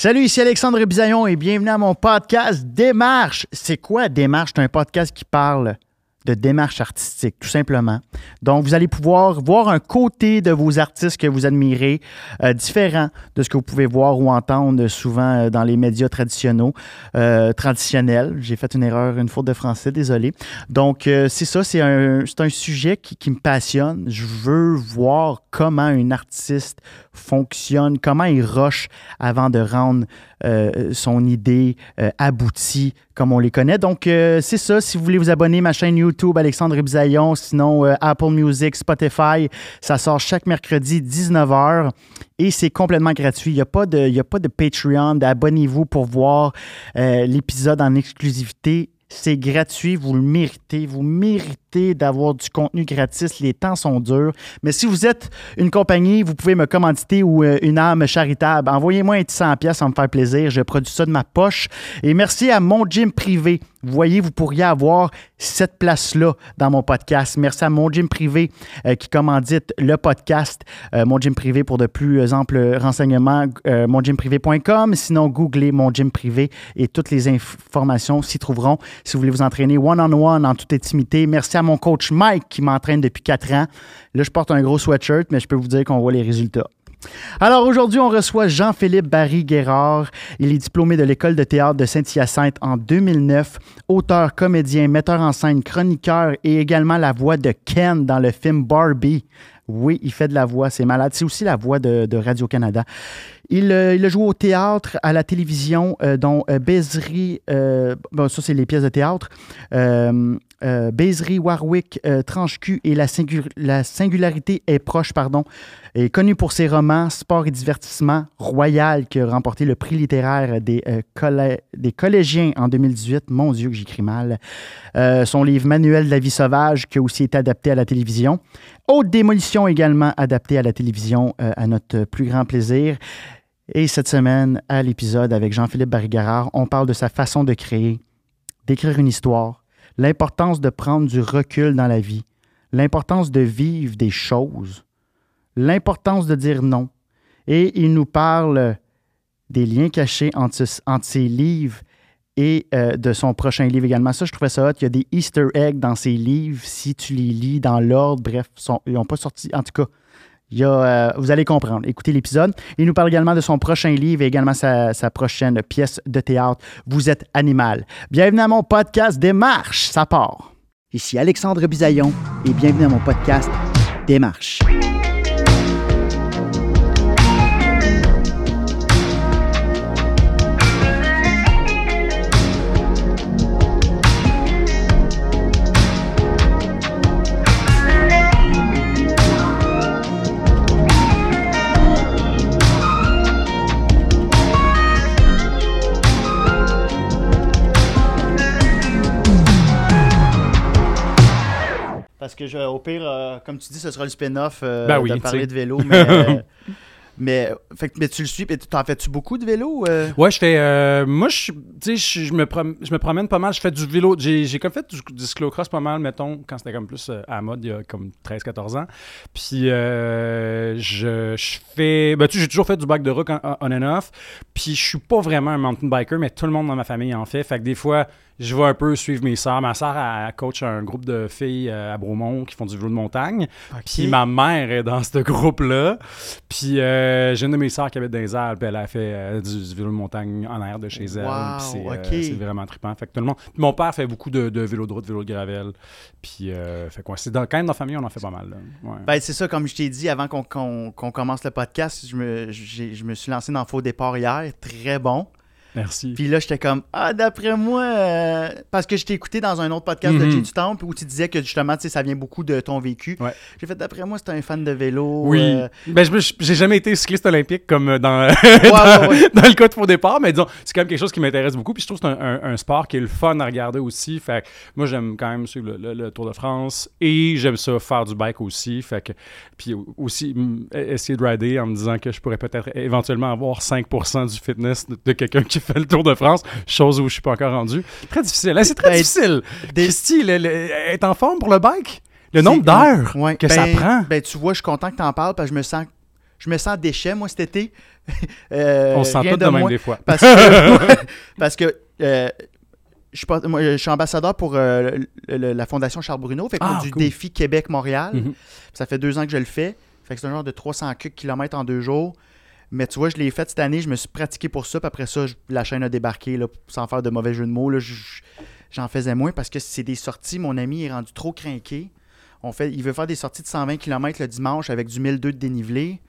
Salut, ici Alexandre Bisaillon et bienvenue à mon podcast Démarche. C'est quoi Démarche? C'est un podcast qui parle de démarche artistique, tout simplement. Donc, vous allez pouvoir voir un côté de vos artistes que vous admirez, euh, différent de ce que vous pouvez voir ou entendre souvent euh, dans les médias traditionnels. Euh, traditionnels. J'ai fait une erreur, une faute de français, désolé. Donc, c'est ça, c'est un, sujet qui, qui me passionne. Je veux voir comment un artiste fonctionne, comment il rush avant de rendre euh, son idée euh, aboutie comme on les connaît. Donc, euh, c'est ça. Si vous voulez vous abonner à ma chaîne YouTube, Alexandre Bisaillon, sinon Apple Music, Spotify, ça sort chaque mercredi 19h et c'est complètement gratuit. Il n'y a, pas de- a pas de Patreon. Abonnez-vous pour voir l'épisode en exclusivité. C'est gratuit, vous le méritez. Vous méritez d'avoir du contenu gratis. Les temps sont durs. Mais si vous êtes une compagnie, vous pouvez me commanditer ou euh, une âme charitable. Envoyez-moi un petit 100 pièces, ça va me faire plaisir. Je produis ça de ma poche. Et merci à mon gym privé. Vous voyez, vous pourriez avoir cette place-là dans mon podcast. Merci à mon gym privé euh, qui commandite le podcast. Euh, mon gym privé pour de plus amples renseignements, euh, mongymprivé.com. Sinon, googlez mon gym privé et toutes les informations s'y trouveront. Si vous voulez vous entraîner one-on-one en toute intimité, merci à mon coach Mike qui m'entraîne depuis quatre ans. Là, je porte un gros sweatshirt, mais je peux vous dire qu'on voit les résultats. Alors aujourd'hui, on reçoit Jean-Philippe Barry-Guérard. Il est diplômé de l'École de théâtre de Saint-Hyacinthe en 2009, auteur, comédien, metteur en scène, chroniqueur et également la voix de Ken dans le film Barbie. Oui, il fait de la voix, c'est malade. C'est aussi la voix de, Radio-Canada. Il, euh, il a joué au théâtre, à la télévision, euh, dont euh, euh, bon, ça c'est les pièces de théâtre, euh, Warwick, euh, Tranche-Cul et la, singu- la singularité est proche, pardon, est connu pour ses romans, sport et divertissement, Royal, qui a remporté le prix littéraire des, euh, des collégiens en 2018. Mon Dieu, que j'écris mal. Euh, son livre Manuel de la vie sauvage, qui a aussi été adapté à la télévision. Haute démolition également adapté à la télévision, à notre plus grand plaisir. Et cette semaine, à l'épisode avec Jean-Philippe Barrigarard, on parle de sa façon de créer, d'écrire une histoire, l'importance de prendre du recul dans la vie, l'importance de vivre des choses, l'importance de dire non. Et il nous parle des liens cachés entre, ses livres et euh, de son prochain livre également. Ça, je trouvais ça hot. Il y a des Easter eggs dans ses livres si tu les lis dans l'ordre. Bref, ils n'ont pas sorti. En tout cas, euh, vous allez comprendre. Écoutez l'épisode. Il nous parle également de son prochain livre et également sa, sa prochaine pièce de théâtre. Vous êtes animal. Bienvenue à mon podcast Démarche. Ça part. Ici Alexandre Bisaillon et bienvenue à mon podcast Démarche. Parce que je- au pire, euh, comme tu dis, ce sera le spin-off euh, Ben oui, de parler de vélo. Mais, euh, mais, fait, que- mais tu le suis. mais T'en fais-tu beaucoup de vélo? Ouais, je fais. moi, je, je, me prom- je me promène pas mal. Je fais du vélo. J'ai comme fait du, du cyclocross pas mal, mettons, quand c'était comme plus à la mode, il y a comme 13-14 ans. Puis, euh, je, je fais. Ben, tu sais, j'ai toujours fait du bike de rock on, on and off. Puis, je suis pas vraiment un mountain biker, mais tout le monde dans ma famille en fait. Fait que des fois, je vais un peu suivre mes sœurs. Ma sœur, elle coach un groupe de filles euh, à Bromont qui font du vélo de montagne. Puis, ma mère est dans ce groupe-là. Puis euh, j'ai une de mes sœurs qui habite dans les Alpes, elle a fait euh, du, du vélo de montagne en air de chez elle. Wow, euh, ok. c'est vraiment trippant. Fait que tout le monde. Puis mon père fait beaucoup de, de vélo de route, vélo de gravel. Puis euh, fait quoi, c'est dans, quand même dans la famille, on en fait pas mal. Ouais. Ben, c'est ça, comme je t'ai dit avant qu'on commence le podcast, je me, je me suis lancé dans Faux Départ hier. Très bon. Merci. Puis là, j'étais comme, ah, d'après moi, euh, parce que je t'ai écouté dans un autre podcast de Mhm. Jay du Temple où tu disais que justement, tu sais, ça vient beaucoup de ton vécu. Ouais. J'ai fait, d'après moi, c'est un fan de vélo. oui. euh, Ben, j'ai jamais été cycliste olympique comme euh, dans, ouais, dans, ouais. dans le cas de faux départ, mais disons, c'est quand même quelque chose qui m'intéresse beaucoup. Puis je trouve que c'est un, un- un sport qui est le fun à regarder aussi. Fait que moi, j'aime quand même suivre le, le- le Tour de France et j'aime ça faire du bike aussi. Fait que, puis aussi essayer de rider en me disant que je pourrais peut-être éventuellement avoir 5% du fitness de, de quelqu'un qui fait le Tour de France, chose où je suis pas encore rendu. Très difficile. Là, c'est très Ben, difficile. des- Christy, le- le- être en forme pour le bike? Le nombre d'heures ouais, que ça ben- prend? Ben, tu vois, je suis content que tu en parles parce que je me sens, je me sens déchet, moi, cet été. Euh, On se sent tous de même des fois. Parce que, parce que euh, je, suis pas- moi, je suis ambassadeur pour euh, le- le- la Fondation Charles Bruno, fait Ah, du cool. défi Québec-Montréal. Mhm. Ça fait deux ans que je le fais. Fait que c'est un genre de 300 km en deux jours. Mais tu vois, je l'ai fait cette année, je me suis pratiqué pour ça, puis après ça, la chaîne a débarqué, sans faire de mauvais jeu de mots. J'en faisais moins parce que c'est des sorties. Mon ami est rendu trop craqué. On fait, il veut faire des sorties de 120 km le dimanche avec du 1002 de dénivelé.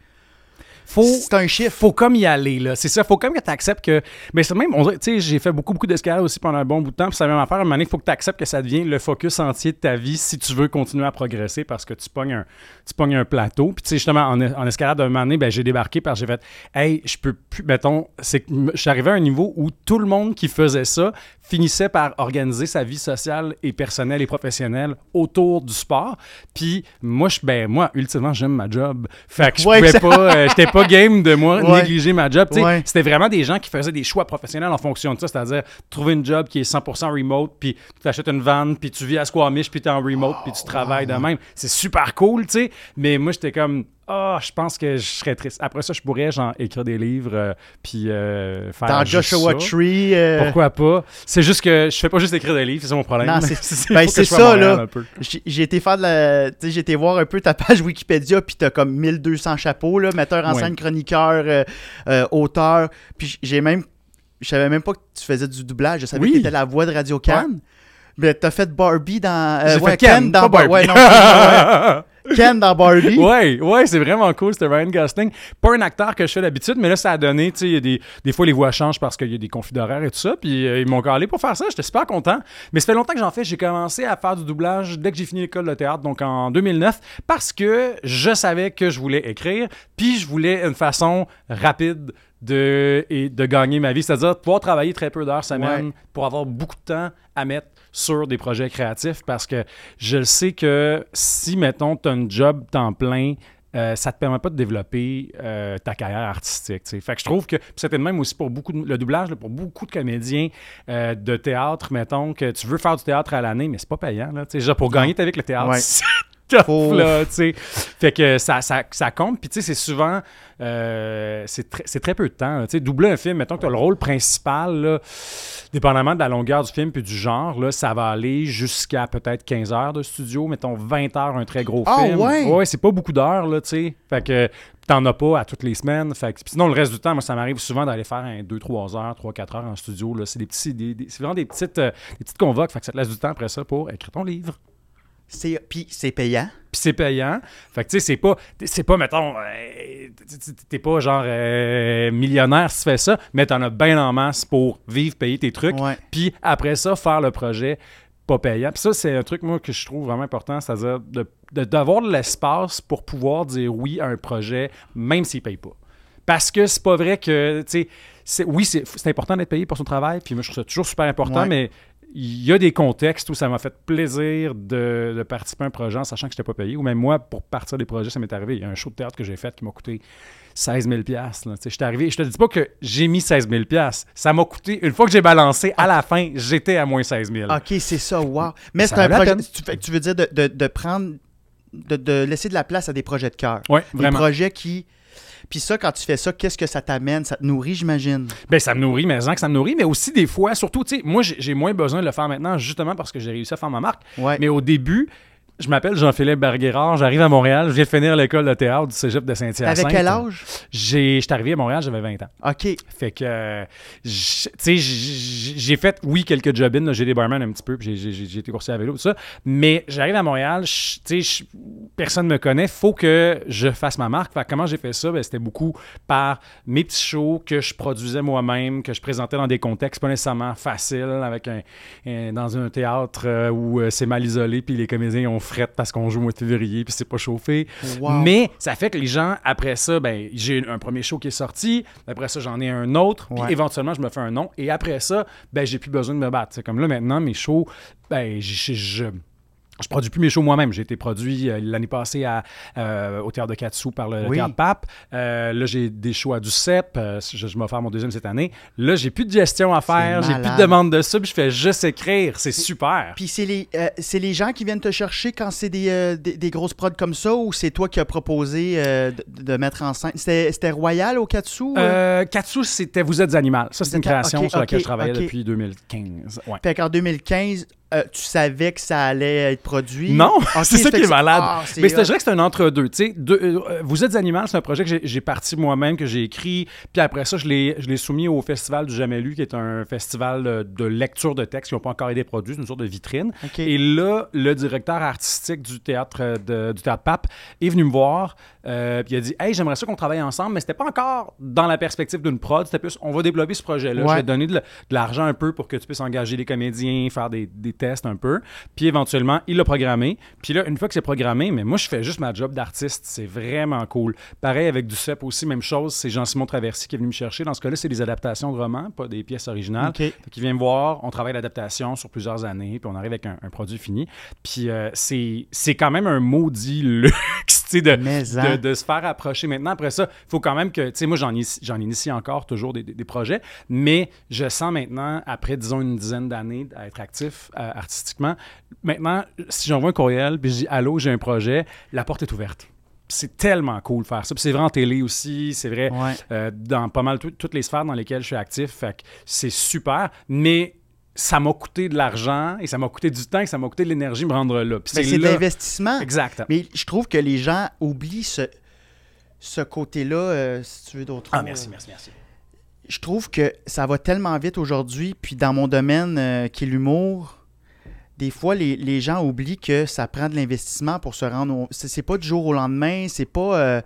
Faut, C'est un chiffre. faut comme y aller, là. C'est ça, faut comme que tu acceptes que. Mais c'est même, tu sais, j'ai fait beaucoup, beaucoup d'escalade aussi pendant un bon bout de temps, puis ça va même affaire. À un moment donné, il faut que tu acceptes que ça devient le focus entier de ta vie si tu veux continuer à progresser parce que tu pognes un, tu pognes un plateau. Puis, tu sais, justement, en, en escalade, un moment donné, ben, j'ai débarqué parce que j'ai fait, hey, je peux plus, mettons, c'est que je suis arrivé à un niveau où tout le monde qui faisait ça finissait par organiser sa vie sociale et personnelle et professionnelle autour du sport. Puis, moi, je, ben, moi, ultimement, j'aime ma job. Fait que je Ouais, pouvais pas, euh, j'étais pas game de moi Ouais. négliger ma job. Ouais. C'était vraiment des gens qui faisaient des choix professionnels en fonction de ça, c'est-à-dire trouver une job qui est 100% remote, puis tu t'achètes une van, puis tu vis à Squamish, puis tu es en remote, puis tu travailles de même. C'est super cool, tu sais. Mais moi, j'étais comme, ah, je pense que je serais triste. Après ça, je pourrais, genre, écrire des livres, euh, puis euh, faire. Dans juste Joshua ça. Tree. euh, Pourquoi pas? C'est juste que je fais pas juste écrire des livres, c'est mon problème. Non, c'est- ben, ça, là. J'ai été faire de la. J'ai été voir un peu ta page Wikipédia, puis t'as comme 1200 chapeaux, là, metteur en Ouais. scène, chroniqueur, euh, euh, auteur. Puis j'ai même. Je savais même pas que tu faisais du doublage. Je savais Oui. que t'étais la voix de Radio Cannes. Mais t'as fait Barbie dans. euh, ouais, fait Ken, dans pas Bar- Barbie. ouais, non, ouais. Ken dans Barbie. Ouais, ouais, c'est vraiment cool, c'était Ryan Gosling. Pas un acteur que je fais d'habitude, mais là, ça a donné, tu sais, des, des fois, les voix changent parce qu'il y a des conflits d'horaire et tout ça, puis euh, ils m'ont calé pour faire ça, j'étais super content. Mais ça fait longtemps que j'en fais, j'ai commencé à faire du doublage dès que j'ai fini l'école de théâtre, donc en 2009, parce que je savais que je voulais écrire, puis je voulais une façon rapide de, et de gagner ma vie, c'est-à-dire pouvoir travailler très peu d'heures semaine Ouais. pour avoir beaucoup de temps à mettre sur des projets créatifs parce que je le sais que si, mettons, tu as un job temps plein, euh, ça te permet pas de développer euh, ta carrière artistique. Fait que je trouve que c'était le même aussi pour beaucoup de, le doublage, là, pour beaucoup de comédiens euh, de théâtre, mettons, que tu veux faire du théâtre à l'année, mais c'est pas payant. Là, tu sais. Genre, pour gagner ta vie avec le théâtre, Ouais. c'est tough, Faut- là, tu sais. Fait que ça, ça, ça compte. Puis, tu sais, c'est souvent... euh, c'est très, peu de temps. là. Tu sais, doubler un film, mettons que tu as le rôle principal, là, dépendamment de la longueur du film puis du genre, là, ça va aller jusqu'à peut-être 15 heures de studio, mettons 20 heures, un très gros Ah, film. ouais? Ouais, c'est pas beaucoup d'heures, là, tu sais. Fait que t'en as pas à toutes les semaines. Fait que, sinon, le reste du temps, moi, ça m'arrive souvent d'aller faire un 2-3 heures, 3-4 heures en studio. Là. C'est des petits, des- vraiment des petites, euh, des petites convoques. Fait que ça te laisse du temps après ça pour écrire ton livre. C'est- Puis c'est payant. Puis c'est payant. Fait que tu sais, c'est pas, c'est pas, mettons, euh, t'es pas genre euh, millionnaire si tu fais ça, mais t'en as bien en masse pour vivre, payer tes trucs. Puis après ça, faire le projet pas payant. Puis ça, c'est un truc, moi, que je trouve vraiment important, c'est-à-dire de- de- d'avoir de, l'espace pour pouvoir dire oui à un projet, même s'il paye pas. Parce que c'est pas vrai que, tu sais, oui, c'est c'est important d'être payé pour son travail, puis moi, je trouve ça toujours super important, Ouais. mais il y a des contextes où ça m'a fait plaisir de, de participer à un projet en sachant que je n'étais pas payé. Ou même moi, pour partir des projets, ça m'est arrivé. Il y a un show de théâtre que j'ai fait qui m'a coûté 16 000 là. Tu sais, J'étais arrivé, je te dis pas que j'ai mis 16 000 Ça m'a coûté, une fois que j'ai balancé, à la fin, j'étais à moins 16 000 OK, c'est ça, wow. Mais c'est un projet. Tu, tu veux dire de, de- de prendre. De, de laisser de la place à des projets de cœur. Oui, Des vraiment. projets qui. Puis ça, quand tu fais ça, qu'est-ce que ça t'amène? Ça te nourrit, j'imagine. Ben, ça me nourrit, mais que ça me nourrit, mais aussi des fois, surtout, tu sais, moi, j'ai j'ai moins besoin de le faire maintenant, justement parce que j'ai réussi à faire ma marque. Ouais. Mais au début, je m'appelle Jean-Philippe Barguérard, j'arrive à Montréal, je viens de finir l'école de théâtre du cégep de Saint-Hyacinthe. T'avais quel âge? J'ai, j'étais arrivé à Montréal, j'avais 20 ans. OK. Fait que, euh, tu sais, j'ai fait, oui, quelques job-ins, j'ai des barman un petit peu, puis j'ai- été coursé à vélo, tout ça. Mais j'arrive à Montréal, tu sais, personne ne me connaît, faut que je fasse ma marque. Fait que comment j'ai fait ça? Ben, c'était beaucoup par mes petits shows que je produisais moi-même, que je présentais dans des contextes pas nécessairement faciles, avec un, un- dans un théâtre euh, où euh, c'est mal isolé, puis les comédiens ont fret parce qu'on joue au mois de février, puis c'est pas chauffé. Wow. Mais ça fait que les gens, après ça, ben, j'ai un premier show qui est sorti. Après ça, j'en ai un autre. Puis Ouais. éventuellement, je me fais un nom. Et après ça, ben, j'ai plus besoin de me battre. C'est comme là, maintenant, mes shows, ben, je, je- produis plus mes shows moi-même. J'ai été produit euh, l'année passée à, euh, au Théâtre de Katsu par le, le Oui. Théâtre Pape. Euh, là, j'ai des shows à du CEP. Euh, je, je faire mon deuxième cette année. Là, j'ai plus de gestion à faire. J'ai plus de demande de ça. Puis je fais juste écrire. C'est super. Puis c'est les, les gens qui viennent te chercher quand c'est des, des, des grosses prods comme ça ou c'est toi qui as proposé de, de mettre en scène? C'était Royal au Katsu? Katsu, c'était Vous êtes animal. Ça, c'est une création sur laquelle je travaillais depuis 2015. Ouais. Fait qu'en 2015, euh, tu savais que ça allait être produit? Non, c'est ça qui est malade. ah, Mais je dirais que c'est un entre-deux. Deux- euh, Vous êtes animal, c'est un projet que j'ai- parti moi-même, que j'ai écrit. Puis après ça, je l'ai soumis au Festival du Jamais Lu, qui est un festival euh, de lecture de textes qui n'ont pas encore été produits, c'est une sorte de vitrine. Et là, le directeur artistique du théâtre, euh, de- du théâtre Pape est venu me voir. euh, puis il a dit Hey, j'aimerais ça qu'on travaille ensemble, mais c'était pas encore dans la perspective d'une prod. C'était plus on va développer ce projet-là. Ouais. Je vais donner de, de l'argent un peu pour que tu puisses engager des comédiens, faire des, des tests un peu. Puis éventuellement, il l'a programmé. Puis là, une fois que c'est programmé, mais moi, je fais juste ma job d'artiste. C'est vraiment cool. Pareil avec du CEP aussi, même chose. C'est Jean-Simon Traversy qui est venu me chercher. Dans ce cas-là, c'est des adaptations de romans, pas des pièces originales. Ok. Fait qu'il vient me voir, on travaille l'adaptation sur plusieurs années, puis on arrive avec un, un produit fini. Puis euh, c'est quand même un maudit luxe, sais, de, hein. de, de se faire approcher. Maintenant, après ça, il faut quand même que, tu sais, moi, j'en initie, encore toujours des, des- des projets, mais je sens maintenant, après, disons, une dizaine d'années à être actif euh, artistiquement, maintenant, si j'envoie un courriel, puis je dis « Allô, j'ai un projet », la porte est ouverte. C'est tellement cool de faire ça. Puis c'est vrai en télé aussi, c'est vrai Ouais. euh, dans pas mal tout- toutes les sphères dans lesquelles je suis actif. Fait que c'est super, mais ça m'a coûté de l'argent et ça m'a coûté du temps et ça m'a coûté de l'énergie me rendre là. Mais c'est de l'investissement. Exact. Mais je trouve que les gens oublient ce, ce côté-là, euh, si tu veux d'autres Ah, merci, euh. merci, merci. Je trouve que ça va tellement vite aujourd'hui, puis dans mon domaine euh, qui est l'humour, des fois, les, les gens oublient que ça prend de l'investissement pour se rendre au... C'est c'est pas du jour au lendemain, c'est pas...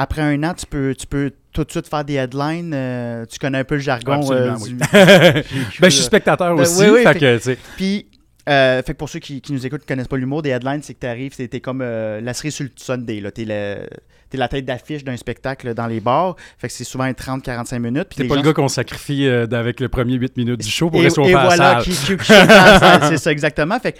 après un an, tu peux, tu peux tout de suite faire des headlines. euh, tu connais un peu le jargon. Absolument, euh, oui. du- ben, je suis spectateur Ben, aussi, oui, fait que, tu Puis, euh, fait que pour ceux qui, qui nous écoutent, qui connaissent pas l'humour, des headlines, c'est que tu arrives, t'es comme euh, la cerise sur le Sunday. là. T'es le- t'es la tête d'affiche d'un spectacle dans les bars. Fait que c'est souvent 30-45 minutes. les pas le gars qu'on sacrifie euh, avec le premier 8 minutes du show pour et, rester au et voilà, qui, qui, qui c'est ça exactement. Fait que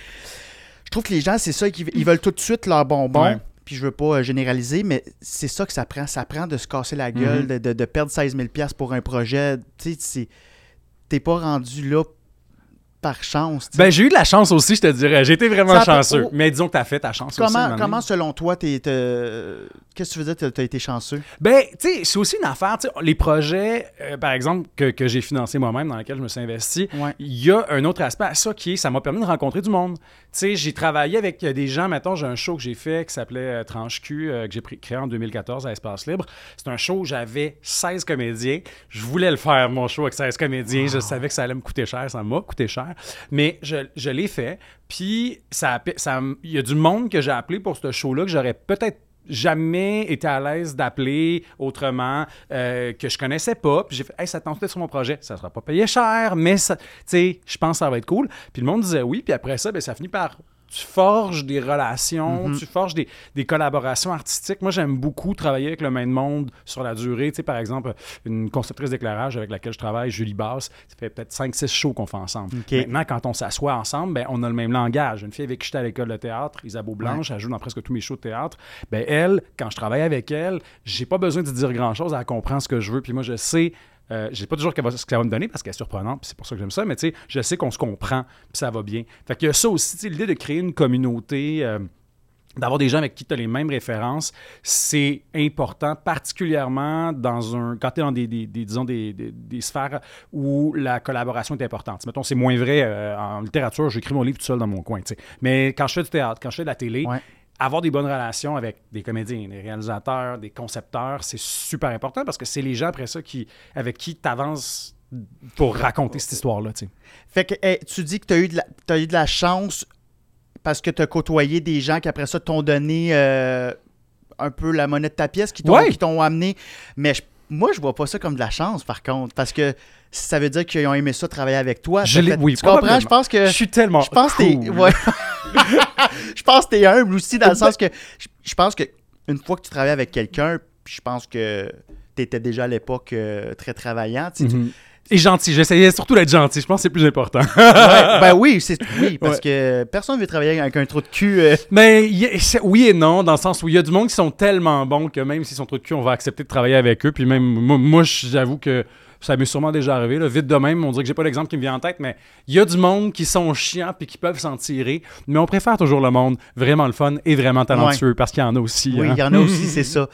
je trouve que les gens, c'est ça, ils veulent tout de suite leur bonbon. Ouais. Puis je veux pas euh, généraliser, mais c'est ça que ça prend. Ça prend de se casser la gueule, Mhm. de, de- de perdre 16 000 pour un projet. Tu sais, t'es pas rendu là par chance. tu. Ben, j'ai eu de la chance aussi, je te dirais. J'ai été vraiment chanceux. oh. Mais disons que t'as fait ta chance aussi. comment, donné. comment, selon toi, t'es, qu'est-ce que tu veux dire, t'as, t'as été chanceux? Ben, tu sais, c'est aussi une affaire. tu Les projets, euh, par exemple, que, que j'ai financés moi-même, dans lesquels je me suis investi, Ouais. il y a un autre aspect à ça qui est, ça m'a permis de rencontrer du monde. Sais, j'ai travaillé avec euh, des gens, mettons, j'ai un show que j'ai fait qui s'appelait euh, Tranche Q, euh, que j'ai créé en 2014 à Espace Libre. C'est un show où j'avais 16 comédiens. Je voulais le faire, mon show, avec 16 comédiens. Je savais que ça allait me coûter cher, ça m'a coûté cher. Mais je, je l'ai fait. Puis, ça, a- ça, il y a du monde que j'ai appelé pour ce show-là que j'aurais peut-être jamais été à l'aise d'appeler autrement, euh, que je connaissais pas. Puis j'ai fait, hey, ça te tente sur mon projet. Ça sera pas payé cher, mais ça, je pense que ça va être cool. Puis le monde disait oui. Puis après ça, ben, ça finit par. Tu forges des relations, tu forges des, des collaborations artistiques. Moi, j'aime beaucoup travailler avec le même monde sur la durée. Tu sais, par exemple, une conceptrice d'éclairage avec laquelle je travaille, Julie Basse, ça fait peut-être 5-6 shows qu'on fait ensemble. Maintenant, quand on s'assoit ensemble, ben, on a le même langage. Une fille avec qui j'étais à l'école de théâtre, Isabeau Blanche, elle joue dans presque tous mes shows de théâtre. Ben, elle, quand je travaille avec elle, j'ai pas besoin de dire grand-chose, elle comprend ce que je veux. Puis moi, je sais, euh, je sais pas toujours ce qu'elle va me donner parce qu'elle est surprenante, c'est pour ça que j'aime ça, mais tu sais, je sais qu'on se comprend, puis ça va bien. Fait qu'il y a ça aussi, l'idée de créer une communauté. euh, D'avoir des gens avec qui tu as les mêmes références, c'est important, particulièrement dans un, quand tu es dans des, disons, des, des- sphères où la collaboration est importante. Mettons, c'est moins vrai euh, en littérature, j'écris mon livre tout seul dans mon coin. tu sais. Mais quand je fais du théâtre, quand je fais de la télé. Avoir des bonnes relations avec des comédiens, des réalisateurs, des concepteurs, c'est super important parce que c'est les gens après ça qui, avec qui tu avances pour raconter cette histoire-là. Fait que hey, tu dis que tu as eu de la, t'as eu de la chance parce que tu as côtoyé des gens qui après ça t'ont donné euh, un peu la monnaie de ta pièce, qui t'ont, Ouais. amené. Mais je- moi, je vois pas ça comme de la chance, par contre, parce que ça veut dire qu'ils ont aimé ça travailler avec toi. Je l'ai- oui, tu comprends? Je pense que Je suis tellement. je pense que ouais. je pense que t'es humble aussi dans le sens que je, pense que une fois que tu travailles avec quelqu'un, je pense que tu étais déjà à l'époque euh, très travaillant, tu- Mhm. Et gentil. J'essayais surtout d'être gentil. Je pense que c'est plus important. Ouais, ben oui, c'est oui, parce que personne ne veut travailler avec un trou de cul. euh, Mais a- oui et non, dans le sens où il y a du monde qui sont tellement bons que même s'ils sont trop de cul, on va accepter de travailler avec eux. Puis même, moi, moi, j'avoue que ça m'est sûrement déjà arrivé. là. Vite de même, on dirait que j'ai pas l'exemple qui me vient en tête, mais il y a du monde qui sont chiants puis qui peuvent s'en tirer. Mais on préfère toujours le monde vraiment le fun et vraiment talentueux parce qu'il y en a aussi. Oui, hein. il y en a aussi, c'est ça.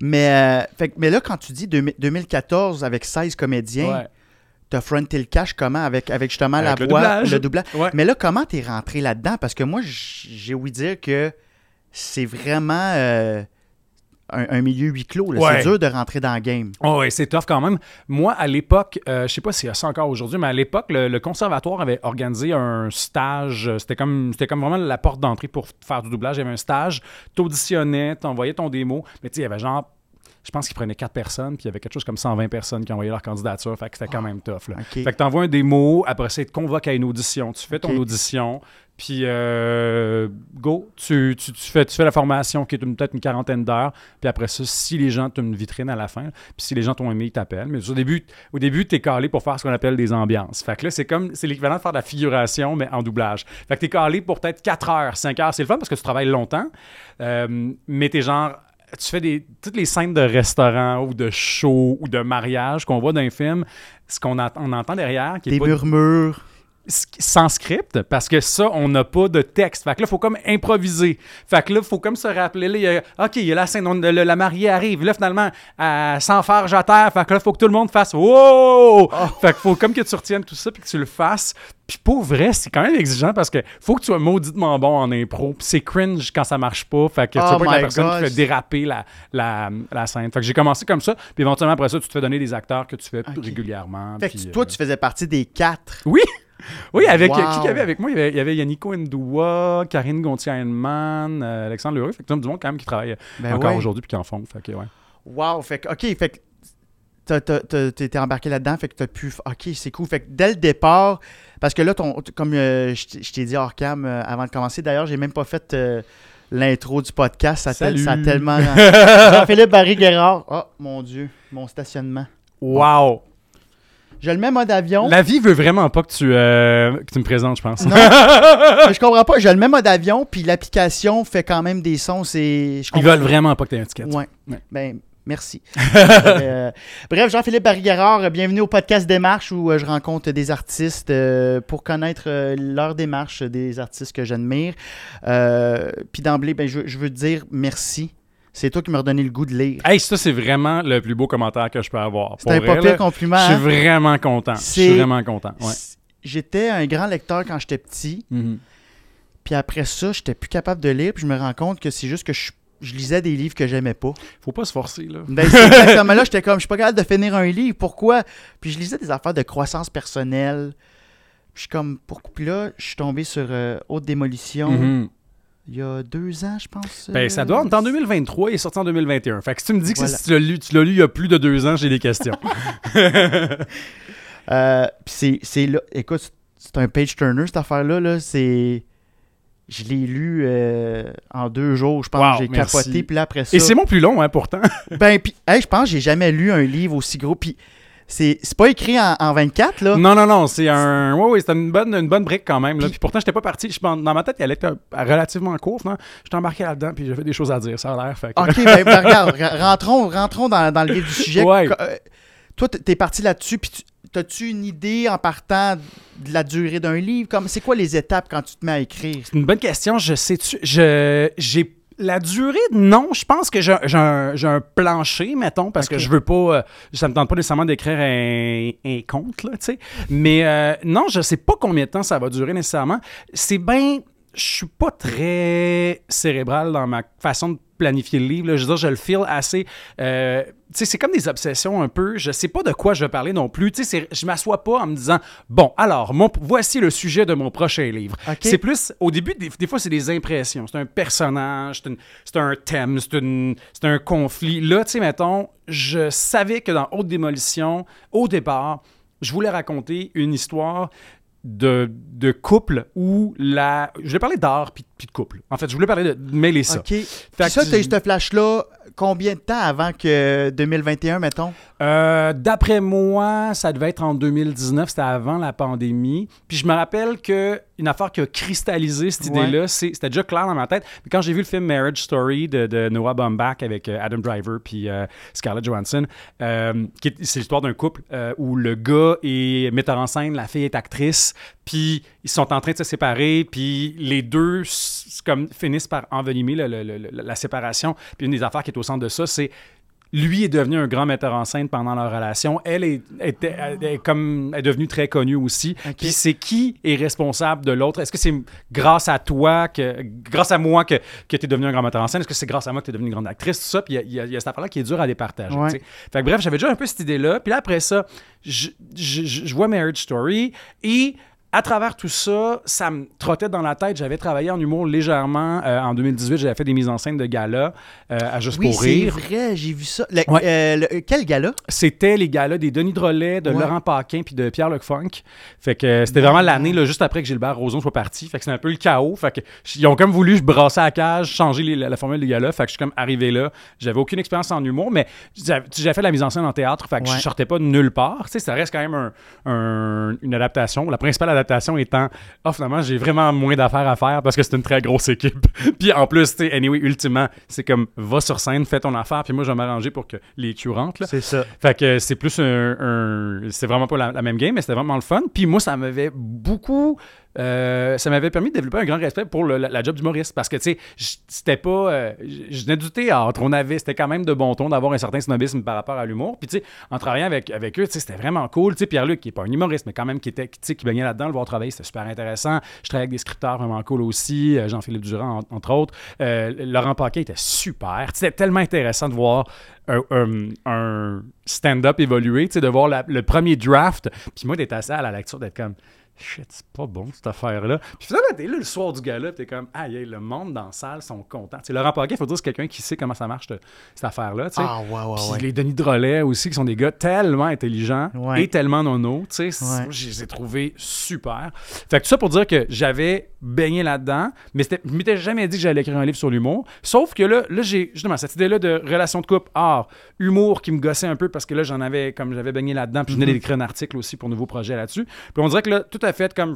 Mais, euh, fait mais là, quand tu dis 2000 2014 avec 16 comédiens, Ouais. T'as fronté le cash comment avec, avec justement Avec la le voix, doublage. le doublage. Ouais. Mais là, comment t'es rentré là-dedans? Parce que moi, j'ai ouï dire que c'est vraiment euh, un, un milieu huis clos. Ouais. C'est dur de rentrer dans le game. Oh, ouais, c'est tough quand même. Moi, à l'époque, euh, je sais pas s'il y a ça encore aujourd'hui, mais à l'époque, le, le conservatoire avait organisé un stage. C'était comme, c'était comme vraiment la porte d'entrée pour faire du doublage. Il y avait un stage. T'auditionnais, t'envoyais ton démo. Mais tu sais, il y avait genre. Je pense qu'ils prenaient 4 personnes, puis il y avait quelque chose comme 120 personnes qui envoyaient leur candidature. Fait que c'était quand même tough. Là. Fait que t'envoies un démo, après ça, ils te convoquent à une audition. Tu fais ton audition, puis euh, go, tu, tu, tu fais, tu fais la formation qui est peut-être une quarantaine d'heures, puis après ça, si les gens, tu une vitrine à la fin, puis si les gens t'ont aimé, ils t'appellent. Mais au début, au début t'es calé pour faire ce qu'on appelle des ambiances. Fait que là, c'est comme, c'est l'équivalent de faire de la figuration, mais en doublage. Fait que t'es calé pour peut-être 4 heures, 5 heures. C'est le fun parce que tu travailles longtemps, euh, mais t'es genre tu fais des toutes les scènes de restaurant ou de show ou de mariage qu'on voit dans un film, ce qu'on on entend derrière qui est Des pas murmures. Sans script parce que ça on n'a pas de texte. Fait que là faut comme improviser. Fait que là faut comme se rappeler là, il y a- OK, il y a la scène on- le- la mariée arrive là finalement sans faire à terre. Fait que là faut que tout le monde fasse wow! Fait que faut comme que tu retiennes tout ça puis que tu le fasses. Puis pour vrai, c'est quand même exigeant parce que faut que tu sois mauditement bon en impro. Puis c'est cringe quand ça marche pas. Fait que tu Oh pas la personne qui fait déraper la, la, la scène. Fait que j'ai commencé comme ça. Puis éventuellement après ça, tu te fais donner des acteurs que tu fais régulièrement. Fait que toi, euh, tu faisais partie des quatre. oui! Oui, avec Wow. qui qu'il y avait avec moi? Il y avait, il y avait Yannick Ndoua, Karine Gontier-Heinemann, euh, Alexandre Leroux. Fait que du monde quand même qui travaille Ben encore ouais. aujourd'hui puis qui en font. Fait que, ouais. Wow, fait que, OK, fait que t'es embarqué là-dedans, fait que t'as pu. OK, c'est cool. Fait que dès le départ, parce que là, ton, comme euh, je t'ai- dit hors cam euh, avant de commencer, d'ailleurs, j'ai même pas fait euh, l'intro du podcast. Ça, tel- Salut. ça a tellement. Jean-Philippe Barry-Guerrard. Oh, mon Dieu, mon stationnement. Wow! Je le mets mode avion. La vie veut vraiment pas que tu, euh, que tu me présentes, je pense. Non, je comprends pas. Je le mets mode avion, puis l'application fait quand même des sons. C'est. Ils veulent vraiment pas que tu aies un ticket. Ouais. Ouais. Ben, merci. Euh, bref, Jean-Philippe Barry-Guerrard, bienvenue au podcast Démarche où euh, je rencontre des artistes euh, pour connaître leur démarche, des artistes que j'admire. Puis d'emblée, ben, je, je veux te dire merci. C'est toi qui m'as redonné le goût de lire. Hey, ça, c'est vraiment le plus beau commentaire que je peux avoir. C'est un pas pire compliment. Je suis hein? vraiment content. Je suis vraiment content. Ouais. J'étais un grand lecteur quand j'étais petit. Mhm. Puis après ça, j'étais plus capable de lire. Puis je me rends compte que c'est juste que je, je lisais des livres que j'aimais pas. Faut pas se forcer, là. Ben, c'est exactement là, j'étais comme, je suis pas capable de finir un livre. Pourquoi? Puis je lisais des affaires de croissance personnelle. Puis je suis comme, pourquoi? Puis là, je suis tombé sur euh, Haute Démolition Mhm. Il y a deux ans, je pense. Ben, euh, ça doit. Est en 2023 il est sorti en 2021. Fait que si tu me dis que Voilà. si tu l'as lu, tu l'as lu il y a plus de deux ans, j'ai des questions. Euh, puis c'est, c'est là, écoute, c'est un page turner cette affaire-là. Là, c'est. Je l'ai lu euh, en deux jours, je pense. Wow, j'ai merci. capoté, puis là, après ça. Et c'est mon plus long, hein, pourtant. Ben, puis, hey, je pense que j'ai jamais lu un livre aussi gros. Puis c'est, c'est pas écrit en, en 24, là? Non, non, non, c'est un. Oui, oui, c'était une bonne, une bonne brique quand même. Là. Puis pourtant, j'étais pas parti. Je Dans ma tête, il allait être un- relativement court. Non? J'étais embarqué là-dedans, puis j'avais des choses à dire. Ça a l'air. Fait que- OK, ben, ben, regarde, re- rentrons, rentrons dans, dans le vif du sujet. Ouais. Euh, toi, t'es parti là-dessus, puis tu- t'as-tu une idée en partant de la durée d'un livre? Comme, c'est quoi les étapes quand tu te mets à écrire? C'est une bonne question. Je sais-tu. Je. J'ai. La durée, non. Je pense que j'ai un, plancher, mettons, parce que je veux pas. euh, ça me tente pas nécessairement d'écrire un, un conte, là, tu sais. Mais euh, non, je sais pas combien de temps ça va durer nécessairement. C'est bien. Je suis pas très cérébral dans ma façon de planifier le livre. là. Je veux dire, je le feel assez. euh, tu sais, c'est comme des obsessions un peu. Je sais pas de quoi je vais parler non plus. Tu sais, c'est- je m'assois pas en me disant bon, alors, mon, voici le sujet de mon prochain livre. C'est plus, au début, des, des fois, c'est des impressions. C'est un personnage, c'est un thème, c'est un conflit. Là, tu sais, mettons, je savais que dans Haute Démolition, au départ, je voulais raconter une histoire de, de couple où la. Je voulais parler d'art puis puis de couple. En fait, je voulais parler de mêler ça. OK. Puis ça, que t'as eu ce flash-là combien de temps avant que 2021, mettons? Euh, D'après moi, ça devait être en 2019, c'était avant la pandémie. Puis je me rappelle que une affaire qui a cristallisé cette idée-là, c'était déjà clair dans ma tête. Mais quand j'ai vu le film Marriage Story de, de Noah Baumbach avec euh, Adam Driver puis euh, Scarlett Johansson, euh, c'est l'histoire d'un couple où le gars est metteur en scène, la fille est actrice, puis ils sont en train de se séparer, puis les deux comme finissent par envenimer le- le- le- le- la séparation. Puis une des affaires qui est au centre de ça, c'est lui est devenu un grand metteur en scène pendant leur relation. Elle est, comme, est devenue très connue aussi. Ok. Puis c'est qui est responsable de l'autre? Est-ce que c'est grâce à toi, que, grâce à moi que, que tu es devenu un grand metteur en scène? Est-ce que c'est grâce à moi que tu es devenu une grande actrice? Tout ça. Puis il y a- y, y cette affaire-là qui est dure à départager. Ouais. Fait que bref, j'avais déjà un peu cette idée-là. Puis là, après ça, je, je- je- je vois Marriage Story et à travers tout ça, ça me trottait dans la tête. J'avais travaillé en humour légèrement. euh, en 2018, j'avais fait des mises en scène de gala euh, à Juste Oui, pour c'est rire. vrai, j'ai vu ça. Le- Ouais. euh, le- quel gars-là? C'était les galas des Denis Drolet, de Ouais. Laurent Paquin puis de Pierre Luc Funk. Fait que c'était vraiment l'année là, juste après que Gilbert Rozon soit parti. Fait que c'était un peu le chaos. Fait que ils ont comme voulu brasser la cage, changer les- la, la formule des galas. Fait que je suis comme arrivé là. J'avais aucune expérience en humour, mais j'avais j'avais fait de la mise en scène en théâtre. Fait que Ouais. je sortais pas de nulle part. Tu sais, ça reste quand même un- un- une adaptation. La principale adaptation étant, ah finalement j'ai vraiment moins d'affaires à faire parce que c'est une très grosse équipe. puis en plus, tu sais, anyway, ultimement, c'est comme va sur scène, fais ton affaire, puis moi je vais m'arranger pour que les cues rentrent. C'est ça. Fait que c'est plus un. un- c'est vraiment pas la, la même game, mais c'était vraiment le fun. Puis moi, ça m'avait beaucoup. Euh, ça m'avait permis de développer un grand respect pour la, job d'humoriste parce que, tu sais, c'était pas. euh, je venais du théâtre. On avait. C'était quand même de bon ton d'avoir un certain snobisme par rapport à l'humour. Puis, tu sais, en travaillant avec, avec eux, tu sais, c'était vraiment cool. Tu sais, Pierre-Luc, qui est pas un humoriste, mais quand même qui était. Sais, qui baignait là-dedans, le voir travailler, c'était super intéressant. Je travaillais avec des scripteurs vraiment cool aussi. euh, Jean-Philippe Durand, en- entre autres. Laurent Paquin était super. C'était tellement intéressant de voir un, stand-up évoluer, de voir le premier draft, puis moi d'être assis à la lecture, d'être comme shit, c'est pas bon cette affaire-là. Puis finalement, t'es là le soir du gala, t'es comme aïe, le monde dans la salle sont contents. Tu sais, Laurent Paquin, il faut dire, c'est quelqu'un qui sait comment ça marche cette affaire-là. Ah, ouais, ouais, Puis ouais. les Denis Drolet aussi, qui sont des gars tellement intelligents et tellement nono, tu sais, je les ai trouvés super. Fait que tout ça pour dire que j'avais baigné là-dedans, mais je m'étais jamais dit que j'allais écrire un livre sur l'humour. Sauf que là, là j'ai justement cette idée-là de relation de couple, art, humour qui me gossait un peu parce que là, j'en avais, comme j'avais baigné là-dedans, puis je venais Mhm. d'écrire un article aussi pour nouveau projet là-dessus. Puis on dirait que là, tout a fait comme.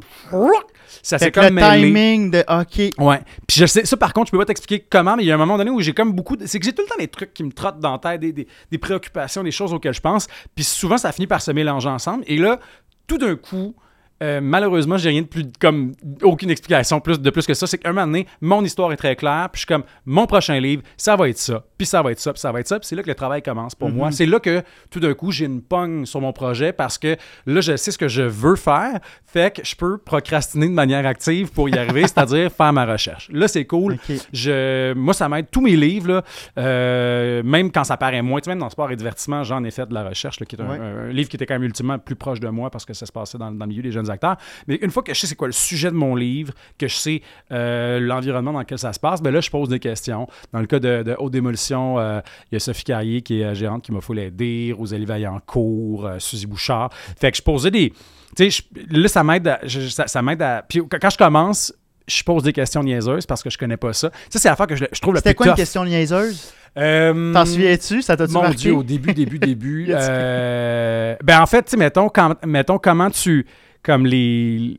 Ça Fait s'est comme le mêlé. timing de OK. Ouais. Puis je sais, ça par contre, je peux pas t'expliquer comment, mais il y a un moment donné où j'ai comme beaucoup. de- C'est que j'ai tout le temps des trucs qui me trottent dans la tête, des, des- des préoccupations, des choses auxquelles je pense. Puis souvent, ça finit par se mélanger ensemble. Et là, tout d'un coup, euh, malheureusement, j'ai rien de plus. comme aucune explication plus, de plus que ça. C'est qu'un moment donné, mon histoire est très claire. Puis je suis comme, mon prochain livre, ça va être ça. Puis ça va être ça. Puis ça va être ça. Puis c'est là que le travail commence pour moi. C'est là que tout d'un coup, j'ai une pogne sur mon projet parce que là, je sais ce que je veux faire. Fait que je peux procrastiner de manière active pour y arriver, c'est-à-dire faire ma recherche. Là, c'est cool. Je, moi, ça m'aide. Tous mes livres, là, euh, même quand ça paraît moins, tu sais, même dans sport et divertissement, j'en ai fait de la recherche, là, qui est un, Ouais. un- un livre qui était quand même ultimement plus proche de moi parce que ça se passait dans, dans le milieu des jeunes acteurs. Mais une fois que je sais c'est quoi le sujet de mon livre, que je sais euh, l'environnement dans lequel ça se passe, ben là, je pose des questions. Dans le cas de, de Haute Démolition, euh, il y a Sophie Carrier qui est euh, gérante qui m'a faut l'aider, Rosalie Vaillancourt, Suzy Bouchard. Fait que je posais des. Tu sais, là, ça m'aide à. je- ça, ça m'aide à. Puis quand je commence, je pose des questions niaiseuses parce que je connais pas ça. Ça, c'est la fois que je, je trouve le C'était plus quoi une question niaiseuse? Euh, T'en souviens-tu? Ça t'a-tu Mon marqué? Dieu, au début, début, début. Euh, ben, en fait, tu sais, mettons, quand- mettons, comment tu. Comme les.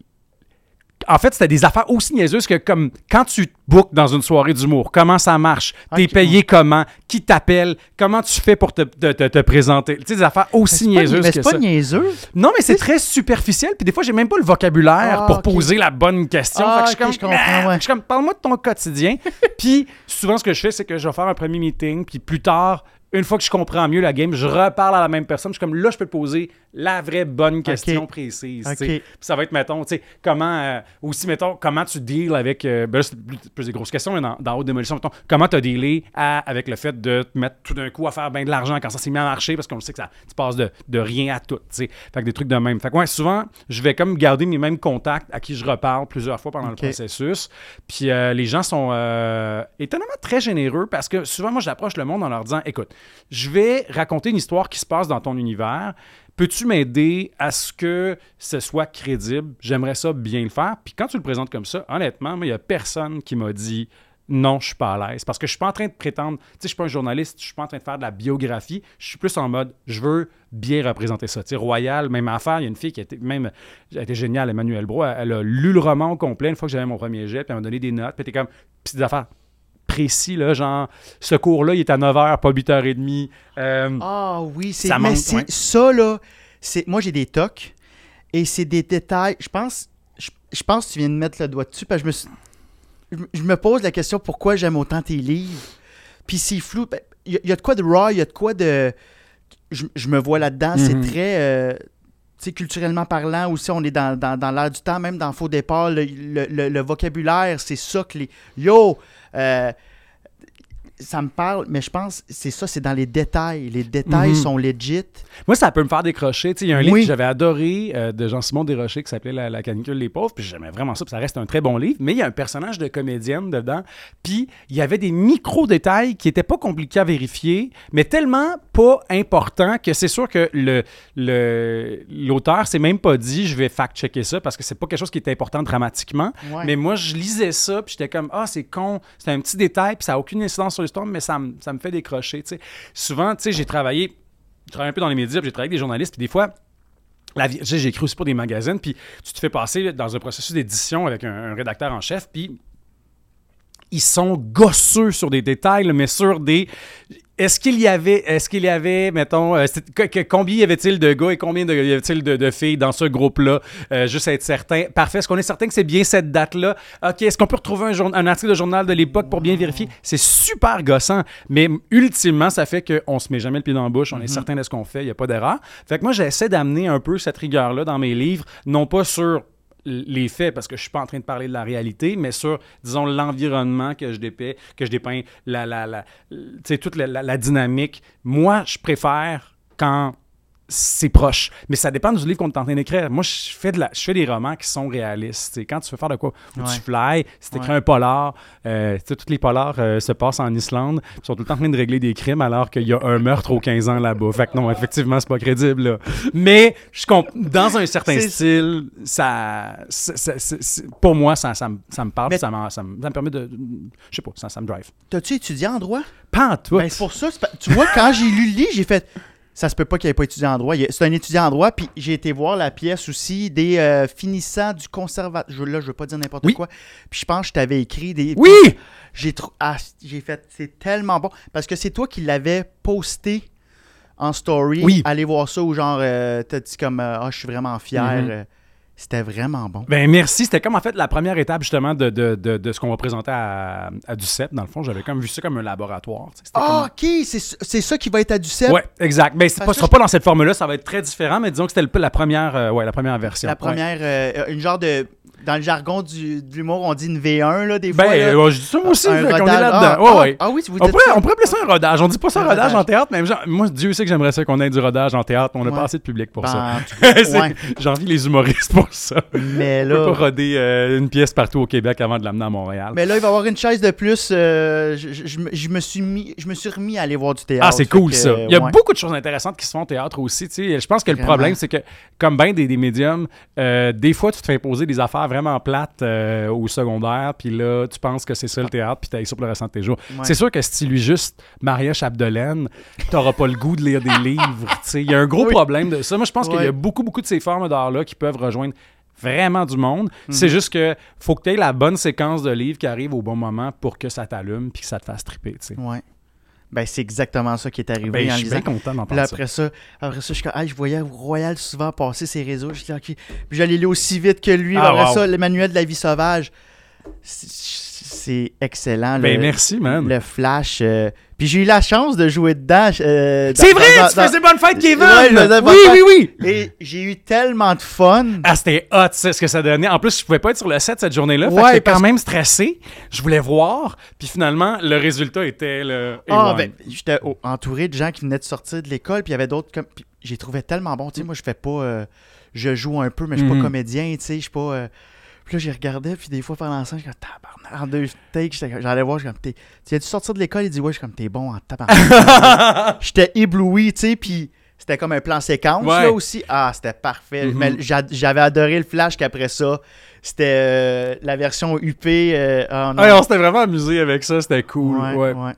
En fait, c'était des affaires aussi niaiseuses que comme quand tu te bookes dans une soirée d'humour, comment ça marche, t'es Ok. payé comment, qui t'appelle, comment tu fais pour te, te- te- te présenter? Tu sais, des affaires aussi C'est pas, niaiseuses mais que c'est pas niaiseux. Non, mais c'est très superficiel. Puis des fois, j'ai même pas le vocabulaire Ah, pour ok. poser la bonne question. Ah, Fait que ok, je je suis comme, comprends, Ah! ouais. Je suis comme, parle-moi de ton quotidien. puis souvent, ce que je fais, c'est que je vais faire un premier meeting. Puis plus tard, une fois que je comprends mieux la game, je reparle à la même personne. Je suis comme, là, je peux te poser la vraie bonne question précise. tu sais. Ok. Puis ça va être, mettons, tu sais, comment, euh, aussi, mettons, comment tu deals avec, euh, ben là, c'est plus, des grosses questions, mais dans, dans Haute Démolition, mettons, comment tu as dealé à- avec le fait de te mettre tout d'un coup à faire bien de l'argent quand ça s'est mis à marcher, parce qu'on sait que ça, tu passes de, de rien à tout, tu sais. Fait que des trucs de même. Fait que, ouais, souvent, je vais comme garder mes mêmes contacts à qui je reparle plusieurs fois pendant le processus. Puis euh, les gens sont euh, étonnamment très généreux parce que souvent, moi, j'approche le monde en leur disant, écoute, je vais raconter une histoire qui se passe dans ton univers. Peux-tu m'aider à ce que ce soit crédible? J'aimerais ça bien le faire. Puis quand tu le présentes comme ça, honnêtement, il n'y a personne qui m'a dit non, je suis pas à l'aise. Parce que je suis pas en train de prétendre, tu sais, je suis pas un journaliste, je suis pas en train de faire de la biographie. Je suis plus en mode, je veux bien représenter ça. Tu sais, Royal, même affaire, il y a une fille qui a été, même, elle géniale, Emmanuelle Bro, elle, elle a lu le roman au complet une fois que j'avais mon premier jet, puis elle m'a donné des notes, puis t'es comme, petites affaires précis, là, genre, ce cours-là, il est à 9h, pas 8h30. Euh, Ah oui, c'est Ça mais manque, c'est- ouais. ça là, c'est moi j'ai des tocs et c'est des détails. Je pense je, je pense que tu viens de mettre le doigt dessus parce que je me suis- je, me- je me pose la question pourquoi j'aime autant tes livres? Puis c'est flou, Ben, il y, a- il y a de quoi de raw, il y a de quoi de je, je me vois là-dedans, Mhm. c'est très euh, culturellement parlant aussi, on est dans, dans, dans l'air du temps, même dans Faux Départ, le, le- le- le vocabulaire, c'est ça que les. Yo! Euh, ça me parle, mais je pense c'est ça, c'est dans les détails. Les détails Mhm. sont legit. Moi, ça peut me faire décrocher. Il y a un livre Oui. que j'avais adoré euh, de Jean-Simon Desrochers qui s'appelait la, La canicule des pauvres, puis j'aimais vraiment ça, puis ça reste un très bon livre, mais il y a un personnage de comédienne dedans, puis il y avait des micro-détails qui n'étaient pas compliqués à vérifier, mais tellement pas importants que c'est sûr que le le- l'auteur s'est même pas dit je vais fact-checker ça parce que c'est pas quelque chose qui est important dramatiquement. Ouais. Mais moi, je lisais ça, puis j'étais comme, ah, c'est con, c'est un petit détail, puis ça n'a aucune incidence sur mais ça, me- ça fait décrocher. tu sais. Souvent, j'ai travaillé, je travaille un peu dans les médias, j'ai travaillé avec des journalistes, puis des fois, j'ai écrit aussi pour des magazines, puis tu te fais passer dans un processus d'édition avec un, un rédacteur en chef, puis ils sont gosseux sur des détails, mais sur des. Est-ce qu'il y avait, est-ce qu'il y avait, mettons, euh, que- que- combien y avait-il de gars et combien de, y avait-il de, de filles dans ce groupe-là? Euh, juste être certain. Parfait. Est-ce qu'on est certain que c'est bien cette date-là? OK. Est-ce qu'on peut retrouver un, jour- un article de journal de l'époque pour bien vérifier? C'est super gossant. Mais ultimement, ça fait qu'on se met jamais le pied dans la bouche. On est certain de ce qu'on fait. Il n'y a pas d'erreur. Fait que moi, j'essaie d'amener un peu cette rigueur-là dans mes livres, non pas sur les faits parce que je suis pas en train de parler de la réalité mais sur disons l'environnement que je dépeins que je dépeins la la, la toute la- la dynamique. Moi je préfère quand c'est proche mais ça dépend du livre qu'on est en train d'écrire moi je fais de la je fais des romans qui sont réalistes Tu sais, quand tu veux faire de quoi? Ouais. tu fly si t'écris Ouais. un polar euh, tu sais tous les polars euh, se passent en Islande ils sont tout le temps en train de régler des crimes alors qu'il y a un meurtre aux 15 ans là-bas fait que non effectivement c'est pas crédible là. mais je dans un certain style ça, pour moi ça, ça, me- ça me parle Mais- ça, me ça me permet de je sais pas ça, ça me drive T'as-tu étudié en droit? pas en tout Ben, c'est pour ça. Tu vois, quand j'ai lu le livre, j'ai fait. Ça se peut pas qu'il ait pas étudié en droit. C'est un étudiant en droit, puis j'ai été voir la pièce aussi des euh, finissants du conservatoire. Là, je veux pas dire n'importe Oui. quoi. Puis je pense que je t'avais écrit des. oui J'ai trou- ah, j'ai fait. C'est tellement bon. Parce que c'est toi qui l'avais posté en story. Oui. Allez voir ça, ou genre, euh, t'as dit comme, euh, ah, je suis vraiment fier. Mhm. euh, C'était vraiment bon. Ben merci, c'était comme en fait la première étape justement de, de, de, de ce qu'on va présenter à, à Ducep. Dans le fond, j'avais comme vu ça comme un laboratoire. Ah, ok, c'est ça qui va être à Ducep. comme- Ouais, exact. Ben, pas, que ce sera pas dans cette forme-là, ça va être très différent, mais disons que c'était la première, euh, ouais, la première version. La Ouais. première, euh, une genre de. Dans le jargon du, de l'humour, on dit une V1, là, des Ben, fois. là. euh, je dis ça moi aussi, Un fait qu'on est rodage. là-dedans. Ah, Ouais, ah, ouais. ah oui, vous On pourrait, on pourrait appeler ça un rodage. On dit pas ça Un rodage, rodage. en théâtre, mais genre, moi, Dieu sait que j'aimerais ça qu'on ait du rodage en théâtre. On n'a Ouais. pas assez de public pour Ben, ça. en tout cas, C'est- ouais. J'envie les humoristes pour ça. Mais On peut là, pas roder euh, une pièce partout au Québec avant de l'amener à Montréal. mais là, il va y avoir une chaise de plus. euh, je, je- je me- suis mis, je me suis remis à aller voir du théâtre. Ah, c'est cool que, ça. Il y a beaucoup de choses intéressantes qui se font au théâtre aussi. Je pense que le problème, c'est que, comme bien des, médiums, des fois, tu te fais imposer des affaires vraiment plates euh, au secondaire, puis là, tu penses que c'est ça le théâtre, puis tu ça pour le restant de tes jours. Ouais. C'est sûr que si tu lis juste Maria Chapdelaine, t'auras pas le goût de lire des livres. Il y a un gros Oui. problème de ça. Moi, je pense qu'il y a beaucoup, beaucoup de ces formes d'art-là qui peuvent rejoindre vraiment du monde. Mhm. C'est juste que faut que tu aies la bonne séquence de livres qui arrive au bon moment pour que ça t'allume puis que ça te fasse triper. tu sais. Ouais. Ben, c'est exactement ça qui est arrivé Ben, en je suis bien content d'en parler. après ça, après ça, je, ah, je voyais Royal souvent passer ses réseaux. Je dis, OK. Puis j'allais aller aussi vite que lui. Ah, après wow. ça, le manuel de la vie sauvage. C'est c'est excellent. Ben, merci, man. le flash. euh, Puis j'ai eu la chance de jouer dedans. euh, C'est vrai, dans- tu dans- faisais bonne fête, Kevin! Ouais, bonne oui, fête. oui, oui! Et j'ai eu tellement de fun. Ah, c'était hot, ça, ce que ça donnait. En plus, je pouvais pas être sur le set cette journée-là. fait que Ouais, j'étais quand même stressé. Je voulais voir. Puis finalement, le résultat était le. Ah, A1. ben, j'étais entouré de gens qui venaient de sortir de l'école, puis il y avait d'autres comme. puis j'ai trouvé tellement bon. Tu sais, moi, je fais pas. euh, je joue un peu, mais je suis Mhm. pas comédien, tu sais, je suis pas. Puis là, j'y regardais, puis des fois, pendant la scène, je suis comme tabarnak. En deux takes, j'étais j'allais voir, je suis comme, t'es. Tu dû sortir de l'école, il dit, ouais, je suis comme, t'es bon en tabarnak. j'étais ébloui, tu sais, puis C'était comme un plan séquence Ouais. là aussi. Ah, c'était parfait. Mhm. Mais j'a- j'avais adoré le flash qu'après ça, c'était euh, la version UP. euh. Ouais, on s'était vraiment amusé avec ça, c'était cool. Ouais, Ouais. ouais.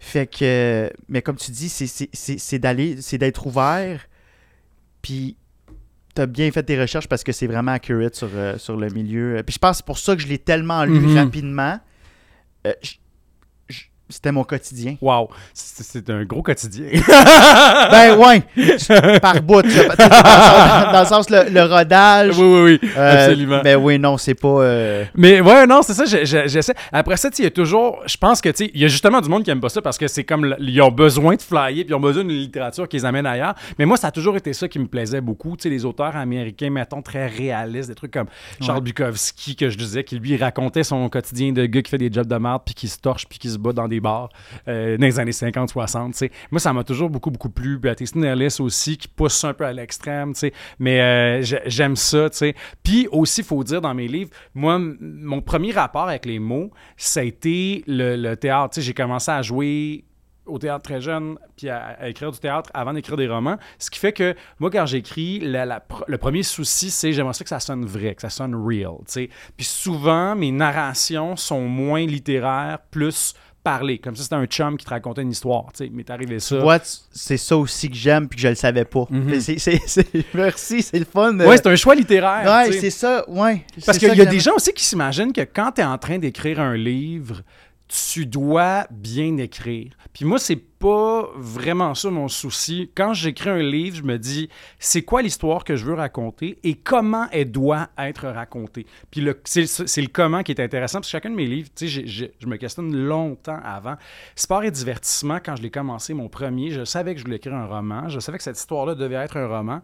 Fait que, mais comme tu dis, c'est- c'est- c'est c'est d'aller, c'est d'être ouvert. Puis, t'as bien fait tes recherches parce que c'est vraiment accurate sur, euh, sur le milieu. Puis, je pense que c'est pour ça que je l'ai tellement lu Mhm. rapidement. Euh, je- C'était mon quotidien. Wow, c'est un gros quotidien. ben ouais, par bout. Dans, le sens- dans le sens, le, le rodage. oui, oui, oui, euh, absolument. Ben oui, non, c'est pas. euh, Mais ouais, non, c'est ça, je- je- j'essaie. Après ça, il y a toujours, je pense que, tu sais, il y a justement du monde qui aime pas ça parce que c'est comme, ils ont besoin de flyer, puis ils ont besoin d'une littérature qui les amène ailleurs. Mais moi, ça a toujours été ça qui me plaisait beaucoup, tu sais, les auteurs américains, mettons, très réalistes, des trucs comme Charles Bukowski, que je disais, qui lui racontait son quotidien de gars qui fait des jobs de merde, puis qui se torche, puis qui se bat dans des bars euh, dans les années 50-60, tu sais. Moi, ça m'a toujours beaucoup, beaucoup plu. Ellis aussi, qui pousse un peu à l'extrême. Mais euh, j'ai- j'aime ça, tu sais. Puis aussi, il faut dire dans mes livres, moi, mon premier rapport avec les mots, ça a été le, le théâtre. J'ai commencé à jouer au théâtre très jeune, puis à, écrire du théâtre avant d'écrire des romans. Ce qui fait que moi, quand j'écris, le premier souci, c'est j'aimerais que ça sonne vrai, que ça sonne real. tu sais. Puis souvent, mes narrations sont moins littéraires, plus parler. Comme si c'était un chum qui te racontait une histoire. tu sais. Mais arrivé ça. C'est ça aussi que j'aime puis que je le savais pas. Mhm. Merci, c'est le fun. euh, Ouais, c'est un choix littéraire. Ouais, c'est ça, ouais. Parce qu'il y a des gens aussi qui s'imaginent que quand tu es en train d'écrire un livre, tu dois bien écrire. Puis moi, c'est pas vraiment ça mon souci. Quand j'écris un livre, je me dis c'est quoi l'histoire que je veux raconter et comment elle doit être racontée? Puis c'est le comment qui est intéressant. Parce chacun de mes livres, tu sais, je me questionne longtemps avant. Sport et divertissement, quand je l'ai commencé, mon premier, je savais que je voulais écrire un roman. Je savais que cette histoire-là devait être un roman.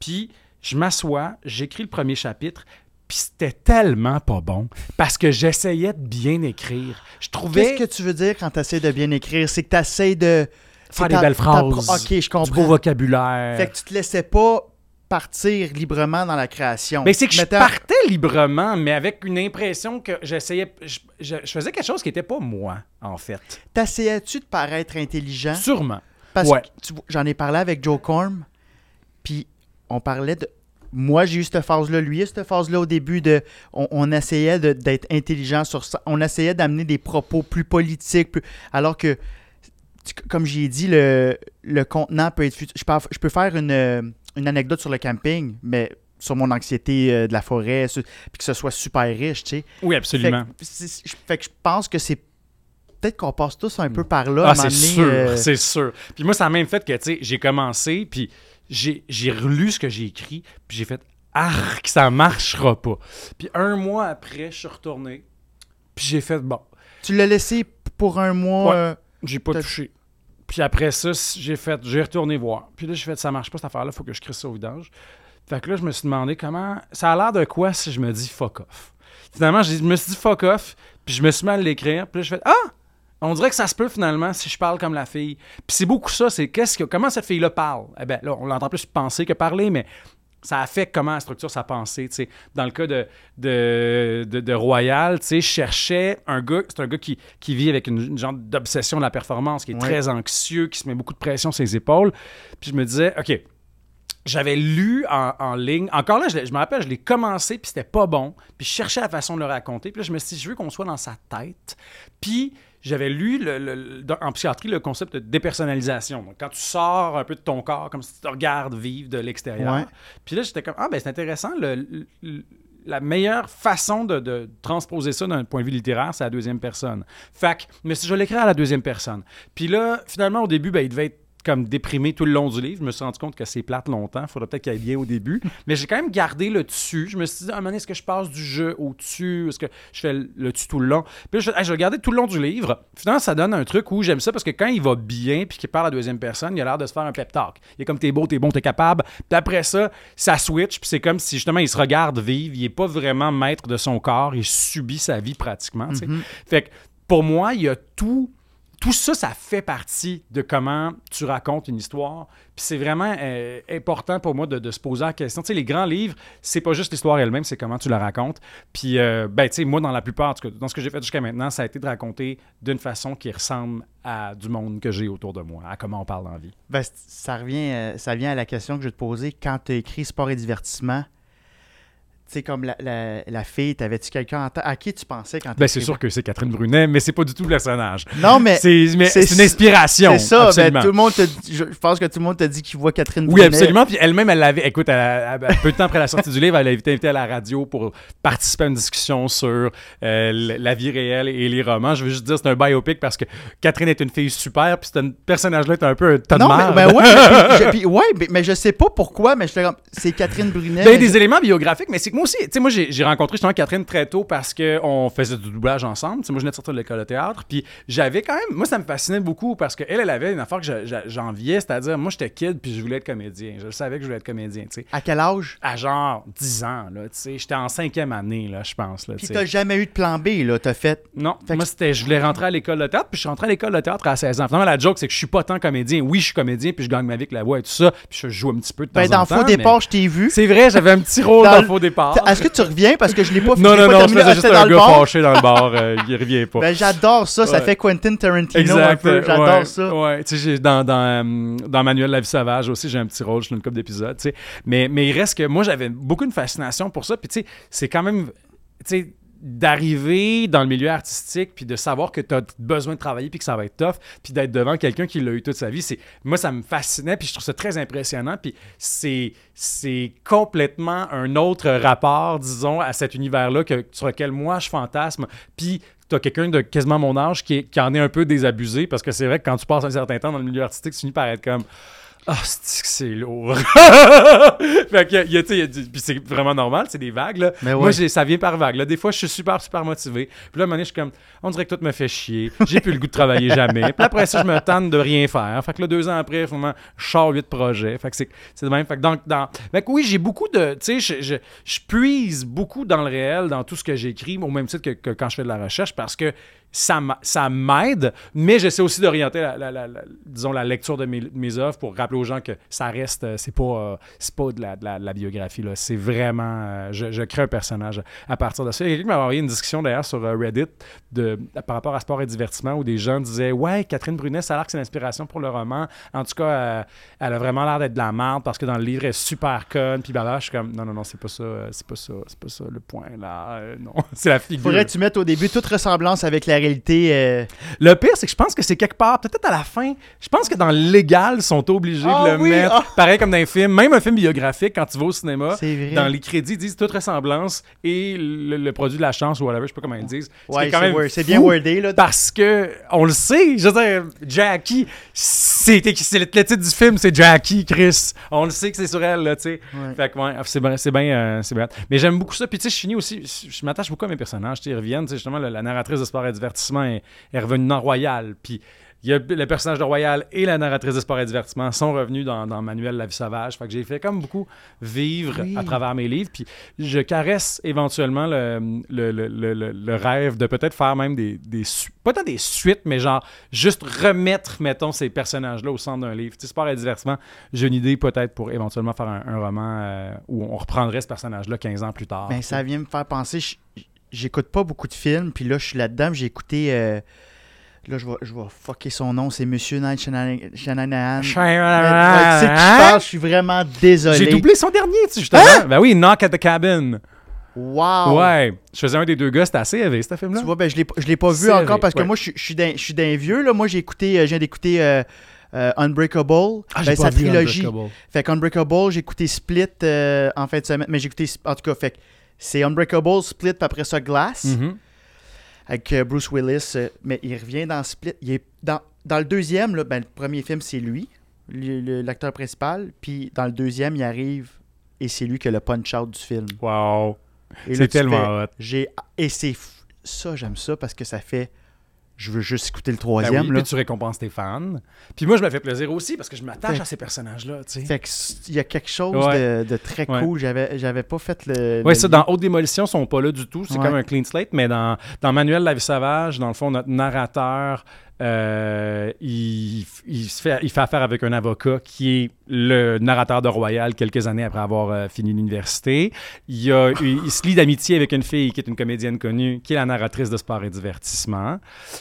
Puis je m'assois, j'écris le premier chapitre, puis c'était tellement pas bon parce que j'essayais de bien écrire. Je trouvais Qu'est-ce que tu veux dire quand tu essaies de bien écrire? C'est que tu essaies de. faire des belles phrases, Ok, je du beau comprends. vocabulaire. Fait que tu te laissais pas partir librement dans la création. Mais c'est que je partais librement, mais avec une impression que j'essayais. Je, je- je faisais quelque chose qui n'était pas moi, en fait. T'essayais-tu de paraître intelligent? Sûrement. Parce Ouais. que j'en ai parlé avec Joe Corm, puis on parlait de. Moi, j'ai eu cette phase-là. Lui, il a eu cette phase-là au début de. On, on essayait d'être intelligent sur ça. On essayait d'amener des propos plus politiques. plus- alors que, comme j'ai dit, le, le contenant peut être. Je peux, je peux faire une, une anecdote sur le camping, mais sur mon anxiété euh, de la forêt, sur- puis que ce soit super riche, tu sais. Oui, Fait absolument. que, fait que je pense que c'est. Peut-être qu'on passe tous un peu par là. Ah, c'est sûr, euh, c'est sûr. Puis moi, ça a même fait que, tu sais, j'ai commencé, puis j'ai j'ai relu ce que j'ai écrit, puis j'ai fait « Arc, ça marchera pas ». Puis un mois après, je suis retourné, puis j'ai fait « Bon, Tu l'as laissé pour un mois. Ouais. euh, j'ai pas touché ». Puis après ça, j'ai fait, j'ai retourné voir. Puis là, j'ai fait « Ça marche pas, cette affaire-là, faut que je crée ça au vidange ». Fait que là, je me suis demandé comment... Ça a l'air de quoi si je me dis « fuck off ». Finalement, je me suis dit « fuck off », puis je me suis mis à l'écrire, puis là, je fais « Ah! » On dirait que ça se peut finalement si je parle comme la fille. Puis c'est beaucoup ça, c'est qu'est-ce que comment cette fille-là parle? Eh ben là, on l'entend plus penser que parler, mais ça affecte comment elle structure sa pensée. Dans le cas de, de, de, de Royal, je cherchais un gars, c'est un gars qui, qui vit avec une, une genre d'obsession de la performance, qui est Ouais. très anxieux, qui se met beaucoup de pression sur ses épaules. Puis je me disais, OK, j'avais lu en, en ligne. Encore là, je, je me rappelle, je l'ai commencé, puis c'était pas bon. Puis je cherchais la façon de le raconter. Puis là, je me suis dit, je veux qu'on soit dans sa tête. Puis j'avais lu le- en psychiatrie le concept de dépersonnalisation. Donc, quand tu sors un peu de ton corps, comme si tu te regardes vivre de l'extérieur. Ouais. Puis là, j'étais comme, ah, ben c'est intéressant. le- le- la meilleure façon de, de transposer ça d'un point de vue littéraire, c'est la deuxième personne. Fait que, mais si je l'écrire à la deuxième personne. Puis là, finalement, au début, ben, il devait être comme déprimé tout le long du livre. Je me suis rendu compte que c'est plate longtemps. Il faudrait peut-être qu'il aille bien au début. Mais j'ai quand même gardé le dessus. Je me suis dit, à un moment donné, est-ce que je passe du jeu au dessus? Est-ce que je fais le dessus tout le long? Puis là, je, hey, je regarder tout le long du livre. Finalement, ça donne un truc où j'aime ça parce que quand il va bien puis qu'il parle à la deuxième personne, il a l'air de se faire un pep talk. Il est comme t'es beau, t'es bon, t'es capable. Puis après ça, ça switch. Puis c'est comme si justement il se regarde vivre. Il est pas vraiment maître de son corps. Il subit sa vie pratiquement. sais. Fait que pour moi, il y a tout tout ça, ça fait partie de comment tu racontes une histoire. Puis c'est vraiment euh, important pour moi de, se poser la question. Tu sais, les grands livres, c'est pas juste l'histoire elle-même, c'est comment tu la racontes. Puis, euh, ben, tu sais, moi, dans la plupart, dans ce que j'ai fait jusqu'à maintenant, ça a été de raconter d'une façon qui ressemble à du monde que j'ai autour de moi, à comment on parle la vie. Ben, ça revient, euh, ça vient à la question que je vais te poser. Quand tu as écrit Sport et divertissement, c'est comme la, la, fille, t'avais-tu quelqu'un? À qui tu pensais quand ben, C'est sûr que c'est Catherine Brunet, mais c'est pas du tout le personnage. Non, mais. C'est une inspiration. C'est ça, ben, tout le monde te, je pense que tout le monde t'a dit qu'il voit Catherine Brunet. Oui, absolument. Puis elle-même, elle l'avait. Écoute, peu de temps après la sortie du livre, elle a été invitée à la radio pour participer à une discussion sur euh, la vie réelle et les romans. Je veux juste dire, c'est un biopic parce que Catherine est une fille super, puis ce personnage-là est un peu un tas de Non, mais, ben ouais, ouais mais, je sais pas pourquoi, mais c'est Catherine Brunet. Ben, des éléments biographiques, mais c'est que moi aussi, tu sais, moi, j'ai rencontré justement Catherine très tôt parce qu'on faisait du doublage ensemble. sais moi, je venais de sortir de l'école de théâtre. Puis j'avais quand même. Moi, ça me fascinait beaucoup parce qu'elle, elle avait une affaire que j'enviais, c'est-à-dire, moi, j'étais kid puis je voulais être comédien. Je savais que je voulais être comédien, tu sais. À quel âge? À genre 10 ans, là, tu sais. J'étais en cinquième année, là, je pense. Là, puis t'as jamais eu de plan B, là, t'as fait? Non. moi, c'était. Je voulais rentrer à l'école de théâtre, puis je suis rentré à l'école de théâtre à 16 ans. Finalement, la joke, c'est que je suis pas tant comédien. Oui, je suis comédien, puis je gagne ma vie avec la voix et tout ça. Puis je joue un petit peu de ben, temps en temps. Dans Faux Départ, je t'ai vu. C'est vrai, j'avais un petit rôle dans, Faux Départ. Est-ce que tu reviens parce que je l'ai pas Non, non, non, je faisais juste un gars fâché dans le bar. Euh, il revient pas. Ben, j'adore ça. Ça fait Quentin Tarantino un peu. J'adore ça. Ouais, tu sais, dans, dans, euh, dans Manuel La vie sauvage aussi, j'ai un petit rôle. Je suis une couple d'épisodes, tu sais. Mais, mais il reste que moi, j'avais beaucoup de fascination pour ça. Puis, tu sais, c'est quand même. Tu sais, d'arriver dans le milieu artistique puis de savoir que tu as besoin de travailler puis que ça va être tough puis d'être devant quelqu'un qui l'a eu toute sa vie c'est moi ça me fascinait puis je trouve ça très impressionnant puis c'est c'est complètement un autre rapport disons à cet univers là que sur lequel moi je fantasme puis tu as quelqu'un de quasiment mon âge qui, qui en est un peu désabusé parce que c'est vrai que quand tu passes un certain temps dans le milieu artistique tu finis par être comme ah, c'est lourd? fait que, y a, y a, puis c'est vraiment normal, c'est des vagues. Là. Moi, ça vient par vagues. Là. Des fois, je suis super, super motivé. Puis là, à un moment donné, je suis comme, on dirait que tout me fait chier. J'ai plus le goût de travailler jamais. Puis après ça, je me tente de rien faire. Fait que là, deux ans après, je sors huit projets. Fait que c'est, c'est de même. Fait que, donc, dans... fait que oui, j'ai beaucoup de. Tu sais, je, je, je, puise beaucoup dans le réel, dans tout ce que j'écris, au même titre que, que quand je fais de la recherche, parce que ça m'aide, mais j'essaie aussi d'orienter la, disons, la lecture de mes, mes, œuvres pour rappeler aux gens que ça reste, euh, c'est pas, euh, c'est pas de la, biographie, là. c'est vraiment, euh, je, crée un personnage à partir de ça. Il y a quelqu'un qui m'a envoyé une discussion d'ailleurs sur Reddit de, par rapport à sport et divertissement où des gens disaient Ouais, Catherine Brunet, ça a l'air que c'est l'inspiration pour le roman. En tout cas, elle a vraiment l'air d'être de la merde parce que dans le livre, elle est super conne, puis bah je suis comme Non, non, non, c'est pas ça, c'est pas ça, c'est pas ça le point là. non, c'est la figure. Faudrait tu mettes au début toute ressemblance avec la euh, le pire, c'est que je pense que c'est quelque part, peut-être à la fin, je pense que dans le légal, ils sont obligés de ah le mettre. Ah. Pareil comme dans un film, même un film biographique, quand tu vas au cinéma, dans les crédits, ils disent toute ressemblance et le, produit de la chance ou whatever, je sais pas comment ils disent. c'est bien wordé. Là. Parce que, on le sait, je veux dire, Jackie, c'est le titre du film, c'est Jackie, Chris. On le sait que c'est sur elle, là, tu sais. Fait que, ouais, c'est bien, c'est bien, euh, c'est bien. Mais j'aime beaucoup ça. Puis, tu sais, je finis aussi, je m'attache beaucoup à mes personnages, ils reviennent, tu sais, justement, la, narratrice de sport et divertissement est, revenue dans Royal. Puis il y a le personnage de Royal et la narratrice de sport et divertissement sont revenus dans, dans Manuel La vie sauvage. Fait que j'ai fait comme beaucoup vivre à travers mes livres. Puis je caresse éventuellement le, le, le, le rêve de peut-être faire même des, des pas tant des suites, mais genre juste remettre, mettons, ces personnages-là au centre d'un livre. Tu sais, sport et divertissement, j'ai une idée peut-être pour éventuellement faire un, roman euh, où on reprendrait ce personnage-là 15 ans plus tard. Ben, ça vient me faire penser, j'écoute pas beaucoup de films, puis là, je suis là-dedans, j'ai écouté. Euh, là, je vais, je vais fucker son nom, c'est Monsieur Night Shananahan. Tu sais qui parle, je suis vraiment désolé. J'ai doublé son dernier, tu sais, justement. Hein? Ben oui, Knock at the Cabin. Wow! Ouais, je faisais un des deux gars, c'était assez élevé, ce film-là. Tu vois, ben, je ne l'ai pas vu encore parce que moi, je, je suis d'un vieux. Là. Moi, j'ai écouté, euh, je viens d'écouter euh, Unbreakable, ah, ben, sa trilogie. Fait qu'Unbreakable, j'ai écouté Split en fin de semaine, mais j'ai écouté, en tout cas, fait c'est Unbreakable, Split, puis après ça, Glass. Mm-hmm. Avec euh, Bruce Willis. Euh, mais il revient dans Split. Il est dans, dans le deuxième, là, ben, le premier film, c'est lui, l'acteur principal. Puis dans le deuxième, il arrive et c'est lui qui a le punch-out du film. Wow! C'est tellement hot. Et c'est ça, j'aime ça parce que ça fait je veux juste écouter le ben troisième. puis tu récompenses tes fans. Puis moi, je me fais plaisir aussi parce que je m'attache à ces personnages-là. il y a quelque chose de, très cool. J'avais, j'avais pas fait le. Oui, ça, dans Haute Démolition, ils sont pas là du tout. C'est comme un clean slate. Mais dans, dans Manuel La vie sauvage, dans le fond, notre narrateur euh, il, il se fait, il fait affaire avec un avocat qui est le narrateur de Royal quelques années après avoir euh, fini l'université. Il, a- il- il se lie d'amitié avec une fille qui est une comédienne connue, qui est la narratrice de sport et divertissement.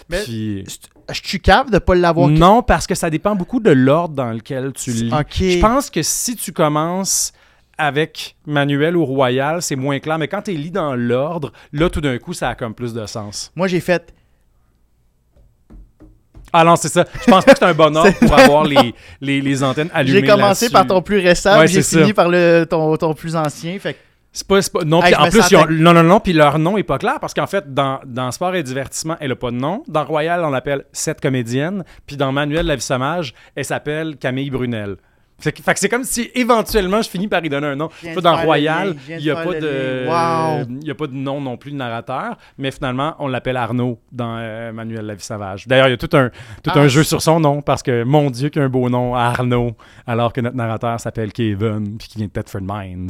Mais- Puis- Je suis cave de pas l'avoir. non, parce que ça dépend beaucoup de l'ordre dans lequel tu lis. Ok. Je pense que si tu commences avec Manuel ou Royal, c'est moins clair, mais quand tu lis dans l'ordre, là, tout d'un coup, ça a comme plus de sens. Moi, j'ai fait. Ah non, c'est ça. Je pense pas que c'est un bon ordre pour avoir les, les, les antennes allumées J'ai commencé par ton plus récent, Ouais, j'ai fini ça. par le, ton, ton plus ancien. Fait C'est pas, non, Hey, en plus, ils ont- non, non, non, puis leur nom est pas clair parce qu'en fait, dans, dans Sport et Divertissement, elle a pas de nom. Dans Royal, on l'appelle Cette comédienne. Puis dans Manuel La vie sauvage, elle s'appelle Camille Brunel. Fait que, c'est comme si éventuellement je finis par y donner un nom. Pas dans Royal, il n'y a, pas de- lien. Wow. il y a pas de nom non plus de narrateur, mais finalement, on l'appelle Arnaud dans euh, Manuel La vie sauvage. D'ailleurs, il y a tout un, tout Ah, un jeu c'est- sur son nom parce que, mon Dieu, qu'il a un beau nom, Arnaud, alors que notre narrateur s'appelle Kevin puis qui vient de Thetford Mines.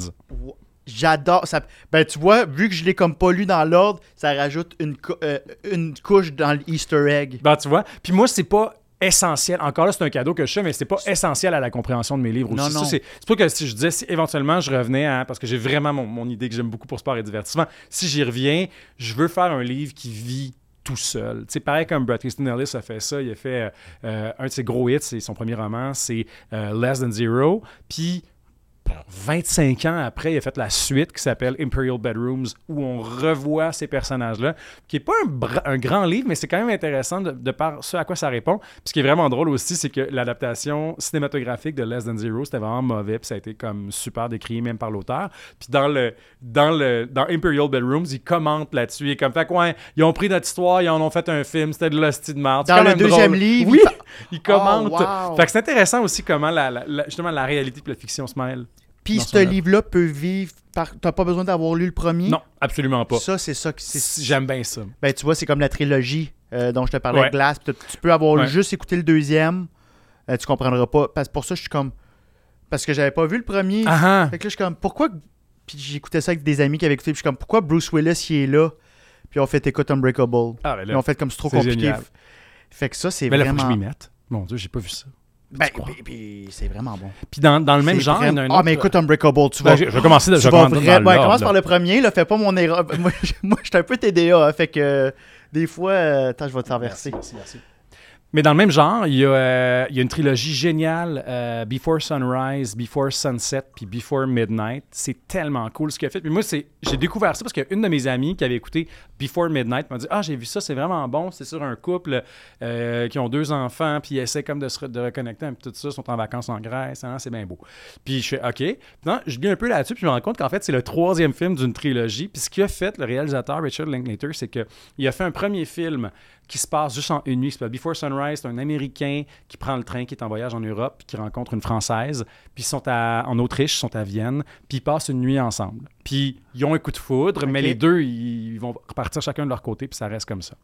J'adore. Ça... Ben, tu vois, vu que je l'ai comme pas lu dans l'ordre, ça rajoute une, cou- euh, une couche dans l'Easter egg. Ben, tu vois. Puis moi, c'est pas essentiel. Encore là, c'est un cadeau que je fais, mais c'est pas essentiel à la compréhension de mes livres aussi. Non, Ça, non. c'est pas que si je disais, si éventuellement je revenais à. Parce que j'ai vraiment mon, mon idée que j'aime beaucoup pour sport et divertissement. Si j'y reviens, je veux faire un livre qui vit tout seul. C'est pareil comme Brad Easton Ellis a fait ça. Il a fait euh, euh, un de ses gros hits, c'est son premier roman, c'est euh, Less Than Zero. Puis 25 ans après, il a fait la suite qui s'appelle Imperial Bedrooms, où on revoit ces personnages-là, qui n'est pas un, grand livre, mais c'est quand même intéressant de, de par ce à quoi ça répond. Puis ce qui est vraiment drôle aussi, c'est que l'adaptation cinématographique de Less Than Zero, c'était vraiment mauvais, puis ça a été comme super décrié même par l'auteur. Puis dans le dans le dans Imperial Bedrooms, il commente là-dessus, il est comme fait que, ouais, ils ont pris notre histoire, ils en ont fait un film, c'était de l'hostie de. C'est Dans le deuxième drôle. livre, oui, il commente. Oh, wow. Fait que c'est intéressant aussi comment la, la- la- justement la réalité et la fiction se mêlent. Puis ce livre-là peut vivre par. T'as pas besoin d'avoir lu le premier? Non, absolument pas. Ça, c'est ça qui. c'est- J'aime bien ça. Ben, tu vois, c'est comme la trilogie euh, dont je te parlais, Ouais. Glass. Tu tu peux avoir Ouais. juste écouté le deuxième. euh, tu comprendras pas. Parce pour ça, je suis comme. Parce que j'avais pas vu le premier. Ah ah. Fait que là, je suis comme, pourquoi. Puis j'écoutais ça avec des amis qui avaient écouté. Puis je suis comme, pourquoi Bruce Willis, il est là. Puis on fait écoute Unbreakable? Ah, ben Puis là, on fait comme c'est trop c'est compliqué. génial. Fait que ça, c'est ben là, faut vraiment. que je m'y mette. Mon Dieu, j'ai pas vu ça. Ben, puis- puis c'est vraiment bon. Puis dans, dans le même genre, il y en a un Ah, autre. mais écoute Unbreakable, tu Ben, vas. je, je vais commencer de, tu je vais vas vrai- dans ouais, l'ordre, commence par le premier, là, fais pas mon erreur. moi, je- suis un peu TDA, hein, fait que euh, des fois, euh, attends, je vais te. Merci, merci, merci. Mais dans le même genre, il y a, euh, une trilogie géniale, euh, Before Sunrise, Before Sunset, puis Before Midnight. C'est tellement cool ce qu'il a fait. Puis moi, c'est, j'ai découvert ça parce qu'il y a une de mes amies qui avait écouté Before Midnight m'a dit Ah, j'ai vu ça, c'est vraiment bon. C'est sur un couple euh, qui ont deux enfants, puis ils essaient comme de se re- de reconnecter, puis tout ça, ils sont en vacances en Grèce, hein, c'est bien beau. Puis je fais OK. Non, je lis un peu là-dessus, puis je me rends compte qu'en fait, c'est le troisième film d'une trilogie. Puis ce qu'il a fait, le réalisateur Richard Linklater, c'est qu'il a fait un premier film qui se passe juste en une nuit. s'appelle Before Sunrise, c'est un Américain qui prend le train, qui est en voyage en Europe, puis qui rencontre une Française. Puis ils sont à- en Autriche, ils sont à Vienne, puis ils passent une nuit ensemble. Puis ils ont un coup de foudre, mais les deux, ils vont repartir chacun de leur côté, puis ça reste comme ça.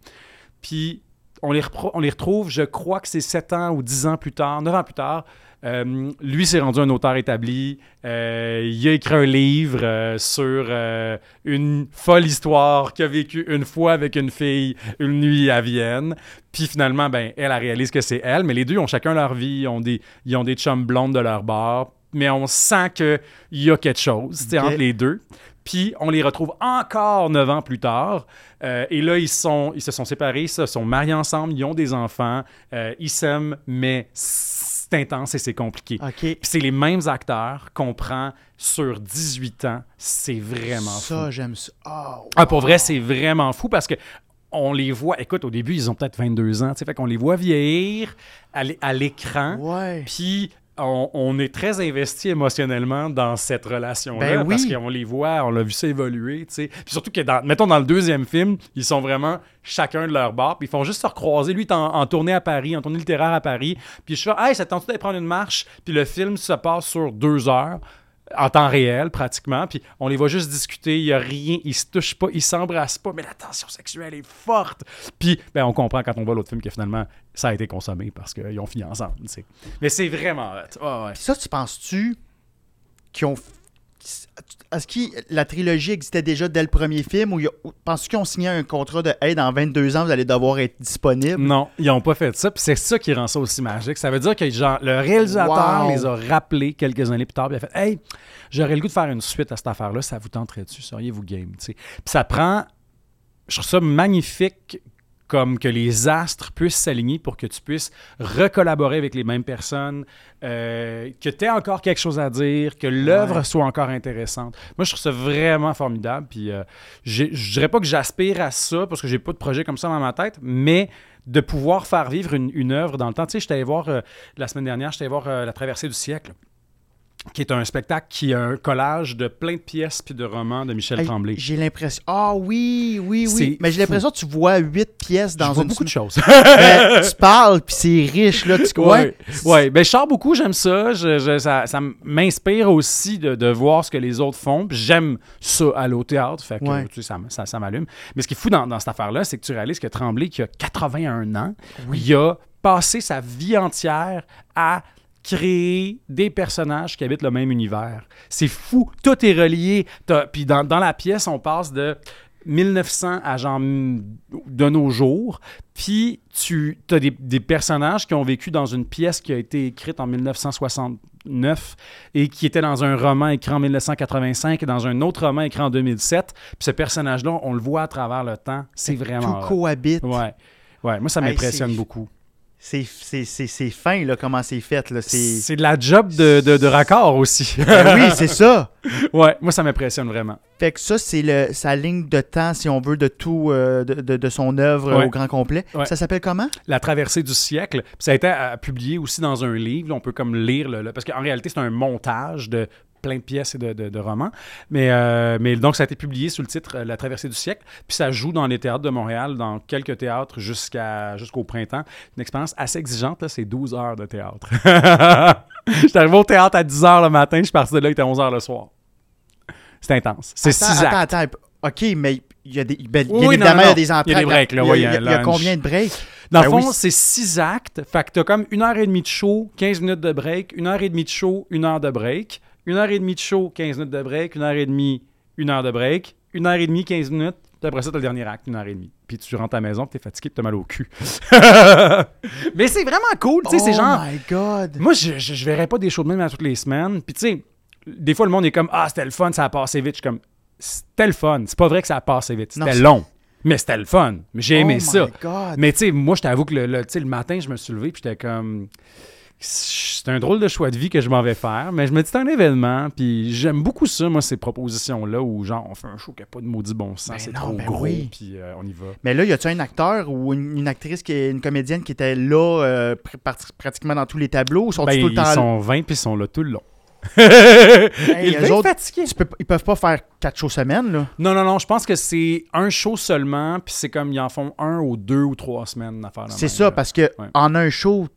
Puis on les, on les retrouve, je crois que c'est 7 ans ou 10 ans plus tard, 9 ans plus tard. Euh, lui s'est rendu un auteur établi. Euh, il a écrit un livre euh, sur une folle histoire qu'il a vécue une fois avec une fille une nuit à Vienne. Puis finalement, ben, elle, elle réalise que c'est elle, mais les deux ont chacun leur vie. Ils ont des, ils ont des chums blondes de leur bord. Mais on sent qu'il y a quelque chose entre les deux. Puis on les retrouve encore neuf ans plus tard. Euh, et là, ils, sont, ils se sont séparés, ils se sont mariés ensemble, ils ont des enfants, euh, ils s'aiment, mais c'est intense et c'est compliqué. Puis c'est les mêmes acteurs qu'on prend sur 18 ans. C'est vraiment ça, fou. j'aime ça. Oh, Ah, pour vrai, c'est vraiment fou parce que on les voit. Écoute, au début, ils ont peut-être 22 ans. tu sais, Fait qu'on les voit vieillir à l'é- à l'écran. Ouais. Puis on, on est très investi émotionnellement dans cette relation-là Ben oui. parce qu'on les voit, on l'a vu ça évoluer, tu sais. Puis surtout que, dans, mettons, dans le deuxième film, ils sont vraiment chacun de leur bord, puis ils font juste se recroiser. Lui, est en, en tournée à Paris, en tournée littéraire à Paris, puis je fais « Hey, ça te tente d'aller prendre une marche? » Puis le film se passe sur deux heures en temps réel, pratiquement, puis on les voit juste discuter, il y a rien, ils se touchent pas, ils s'embrassent pas, mais la tension sexuelle est forte. Puis, ben, on comprend quand on voit l'autre film que finalement, ça a été consommé parce qu'ils ont fini ensemble, tu sais. Mais c'est vraiment. Puis ça, tu penses-tu qu'ils ont. Est-ce que la trilogie existait déjà dès le premier film ou penses-tu qu'ils ont signé un contrat de Hey, dans 22 ans, vous allez devoir être disponible? Non, ils n'ont pas fait ça. Puis c'est ça qui rend ça aussi magique. Ça veut dire que genre, le réalisateur les a rappelés quelques années plus tard. Puis il a fait Hey, j'aurais le goût de faire une suite à cette affaire-là. Ça vous tenterait-tu? Seriez-vous game Puis ça prend. Je trouve ça magnifique comme que les astres puissent s'aligner pour que tu puisses recollaborer avec les mêmes personnes, euh, que tu aies encore quelque chose à dire, que l'œuvre soit encore intéressante. Moi, je trouve ça vraiment formidable. Puis, euh, je dirais pas que j'aspire à ça parce que j'ai pas de projet comme ça dans ma tête, mais de pouvoir faire vivre une, une œuvre dans le temps. Tu sais, je allé voir euh, la semaine dernière, je allé voir La traversée du siècle qui est un spectacle qui a un collage de plein de pièces puis de romans de Michel Tremblay. J'ai l'impression. Ah oui, oui, oui. Mais j'ai l'impression que tu vois huit pièces dans je une. beaucoup de choses. tu parles puis c'est riche là. Tu ouais, ouais. Ben je sors beaucoup, j'aime ça. ça. m'inspire aussi de, voir ce que les autres font. J'aime ça aller au théâtre. Fait que ça, ça, m'allume. Mais ce qui est fou dans, cette affaire-là, c'est que tu réalises que Tremblay, qui a 81 ans, il a passé sa vie entière à créer des personnages qui habitent le même univers. C'est fou. Tout est relié. Puis dans, la pièce, on passe de 1900 à genre de nos jours. Puis tu as des, personnages qui ont vécu dans une pièce qui a été écrite en 1969 et qui était dans un roman écrit en 1985 et dans un autre roman écrit en 2007. Puis ce personnage-là, on le voit à travers le temps. C'est vraiment... Tout cohabite. Ouais. Ouais, moi, ça m'impressionne beaucoup. C'est fin, là, comment c'est fait. C'est de la job de, de, raccord aussi. Ben oui, c'est ça. Ouais, moi, ça m'impressionne vraiment. Fait que ça, c'est sa ligne de temps, si on veut, de tout, euh, de, de, son œuvre au grand complet. Ça s'appelle comment? La traversée du siècle. ça a été publié aussi dans un livre. on peut comme lire, le, parce qu'en réalité, c'est un montage de plein de pièces et de, romans. Mais, euh, mais donc, ça a été publié sous le titre euh, La traversée du siècle. Puis ça joue dans les théâtres de Montréal, dans quelques théâtres jusqu'à, jusqu'au printemps. Une expérience assez exigeante, c'est 12 heures de théâtre. J'étais arrivé au théâtre à 10 heures le matin, je suis parti de là, il était 11 heures le soir. C'est intense. C'est 6 actes. Attends, attends. OK, mais il y a des, ben, évidemment, il y a des. Il y a des breaks, là. Il y a, combien de breaks? Dans le ben fond, c'est six actes. Fait que t'as comme une heure et demie de show, 15 minutes de break, une heure et demie de show, une heure de break une heure et demie de show, 15 minutes de break, une heure et demie, une heure de break, une heure et demie, 15 minutes, puis après ça, t'as le dernier acte, une heure et demie. Puis tu rentres à la maison, puis t'es fatigué, puis t'as mal au cul. Mais c'est vraiment cool, tu sais, c'est genre... Oh my God! Moi, je, je, verrais pas des shows de même à toutes les semaines. Puis tu sais, des fois, le monde est comme « Ah, c'était le fun, ça a passé vite. » Je suis comme « C'était le fun. C'est pas vrai que ça a passé vite. C'était long. Mais c'était le fun. J'ai aimé oh ça. My God. Mais tu sais, moi, je t'avoue que le, le, le matin, je me suis levé, puis j'étais comme c'est un drôle de choix de vie que je m'en vais faire, mais je me dis c'est un événement, puis j'aime beaucoup ça, moi, ces propositions-là où, genre, on fait un show qui n'a pas de maudit bon sens, ben c'est trop ben gros, puis euh, on y va. Mais là, y a-tu un acteur ou une, actrice, qui est une comédienne qui était là euh, pratiquement dans tous les tableaux, ou sont ben, tout le temps Ils sont 20 puis ils sont là tout le long. ils, autres, ils, ils, peuvent pas faire quatre shows semaine, là. Non, non, non. Je pense que c'est un show seulement, puis c'est comme ils en font un ou deux ou trois semaines d'affaires. C'est ça, parce que en un show,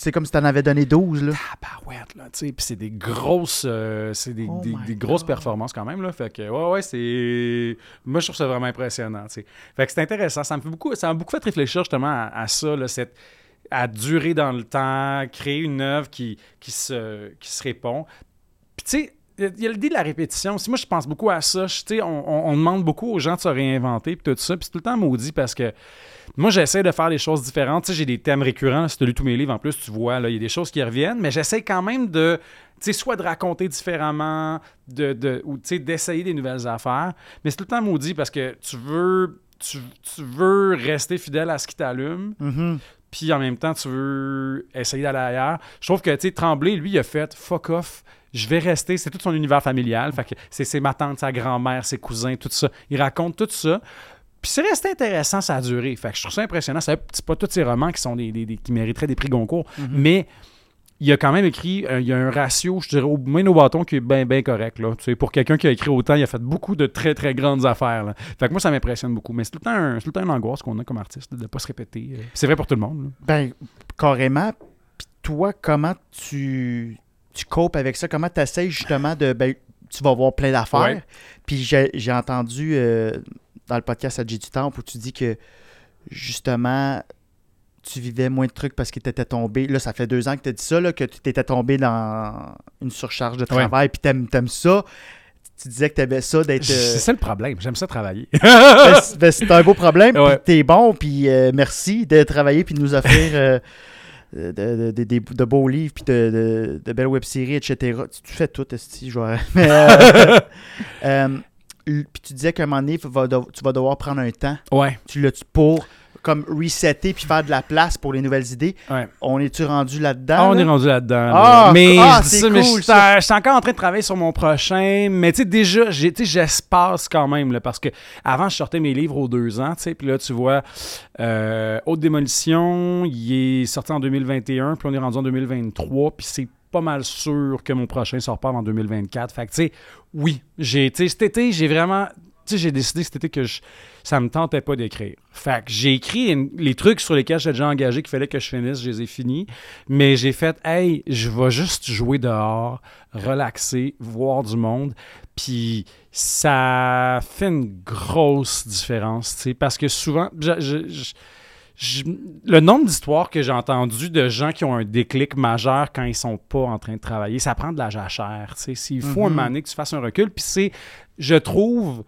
c'est comme si tu en avais donné 12. Là. Tabarouette, là, tu sais. Puis c'est des grosses, euh, c'est des, oh grosses performances quand même, là. Fait que, ouais, ouais, c'est. Moi, je trouve ça vraiment impressionnant, tu sais. Fait que c'est intéressant. Ça me fait beaucoup, ça m'a beaucoup fait réfléchir justement à, ça, là, cette, à durer dans le temps, créer une œuvre qui, qui, se, qui se répond. Puis, tu sais, il y a l'idée de la répétition. Si moi, je pense beaucoup à ça. On, on, on, demande beaucoup aux gens de se réinventer, puis tout ça. Puis c'est tout le temps maudit parce que moi, j'essaie de faire des choses différentes. Tu sais, j'ai des thèmes récurrents. Si tu lu tous mes livres, en plus, tu vois, il y a des choses qui reviennent, mais j'essaie quand même de, tu sais, soit de raconter différemment, de, de, ou d'essayer des nouvelles affaires. Mais c'est tout le temps maudit parce que tu veux, tu, veux rester fidèle à ce qui t'allume. Mm-hmm. Puis en même temps, tu veux essayer d'aller ailleurs. Je trouve que, tu sais, Tremblay, lui, il a fait fuck off je vais rester, c'est tout son univers familial. Fait que c'est ma tante, sa grand-mère, ses cousins, tout ça. Il raconte tout ça. Puis c'est resté intéressant, ça a duré. Fait que je trouve ça impressionnant. C'est pas tous ces romans qui sont des, qui mériteraient des prix Goncourt, mm-hmm. mais il a quand même écrit, euh, il y a un ratio, je dirais, au main au bâton qui est bien bien correct. Là. Tu sais, pour quelqu'un qui a écrit autant, il a fait beaucoup de très très grandes affaires. Là. Fait que moi, ça m'impressionne beaucoup. Mais c'est tout le temps un, tout le temps une angoisse qu'on a comme artiste de ne pas se répéter. Euh. C'est vrai pour tout le monde. Ben, carrément. Puis toi, comment tu, tu copes avec ça? Comment tu essaies justement de. Ben, tu vas voir plein d'affaires? Puis j'ai entendu. Euh, dans le podcast à J du Temple où tu dis que justement tu vivais moins de trucs parce que tu étais tombé. Là, ça fait deux ans que tu as dit ça, là, que tu étais tombé dans une surcharge de travail, puis tu aimes, ça. tu disais que tu avais ça d'être. C'est euh, ça le problème. J'aime ça travailler. ben, c'est- ben, c'est un beau problème, Ouais. puis t'es bon, puis euh, merci de travailler, puis de nous offrir euh, de, de- de- de- de beaux livres, puis de, belles web-séries, etc. Tu, fais tout, esti, je. Mais, euh, euh, puis tu disais qu'à un moment donné, tu vas devoir prendre un temps. ouais. Tu l'as pour comme resetter puis faire de la place pour les nouvelles idées. Ouais. On est-tu rendu là-dedans? Ah, on là? est rendu là-dedans. Ah, mais ah, c'est mais cool, je ça. suis- je suis encore en train de travailler sur mon prochain. Mais tu sais, déjà, j'espace quand même. Là, parce que avant, je sortais mes livres aux deux ans. tu sais, Puis là, tu vois, euh, Haute Démolition, il est sorti en 2021. Puis on est rendu en 2023. Puis c'est pas mal sûr que mon prochain sort pas en 2024. Fait que, tu sais, oui, j'ai, tu sais, cet été, j'ai vraiment. Sais, j'ai décidé cet été que je, ça me tentait pas d'écrire. Fait que j'ai écrit une- les trucs sur lesquels j'étais déjà engagé qu'il fallait que je finisse, je les ai finis. Mais j'ai fait, hey, je vais juste jouer dehors, relaxer, voir du monde. Puis ça fait une grosse différence, tu sais, parce que souvent, je- je- je- je- le nombre d'histoires que j'ai entendues de gens qui ont un déclic majeur quand ils sont pas en train de travailler, ça prend de la jachère, tu sais. S'il faut un Mhm. moment donné que tu fasses un recul, puis c'est, je trouve,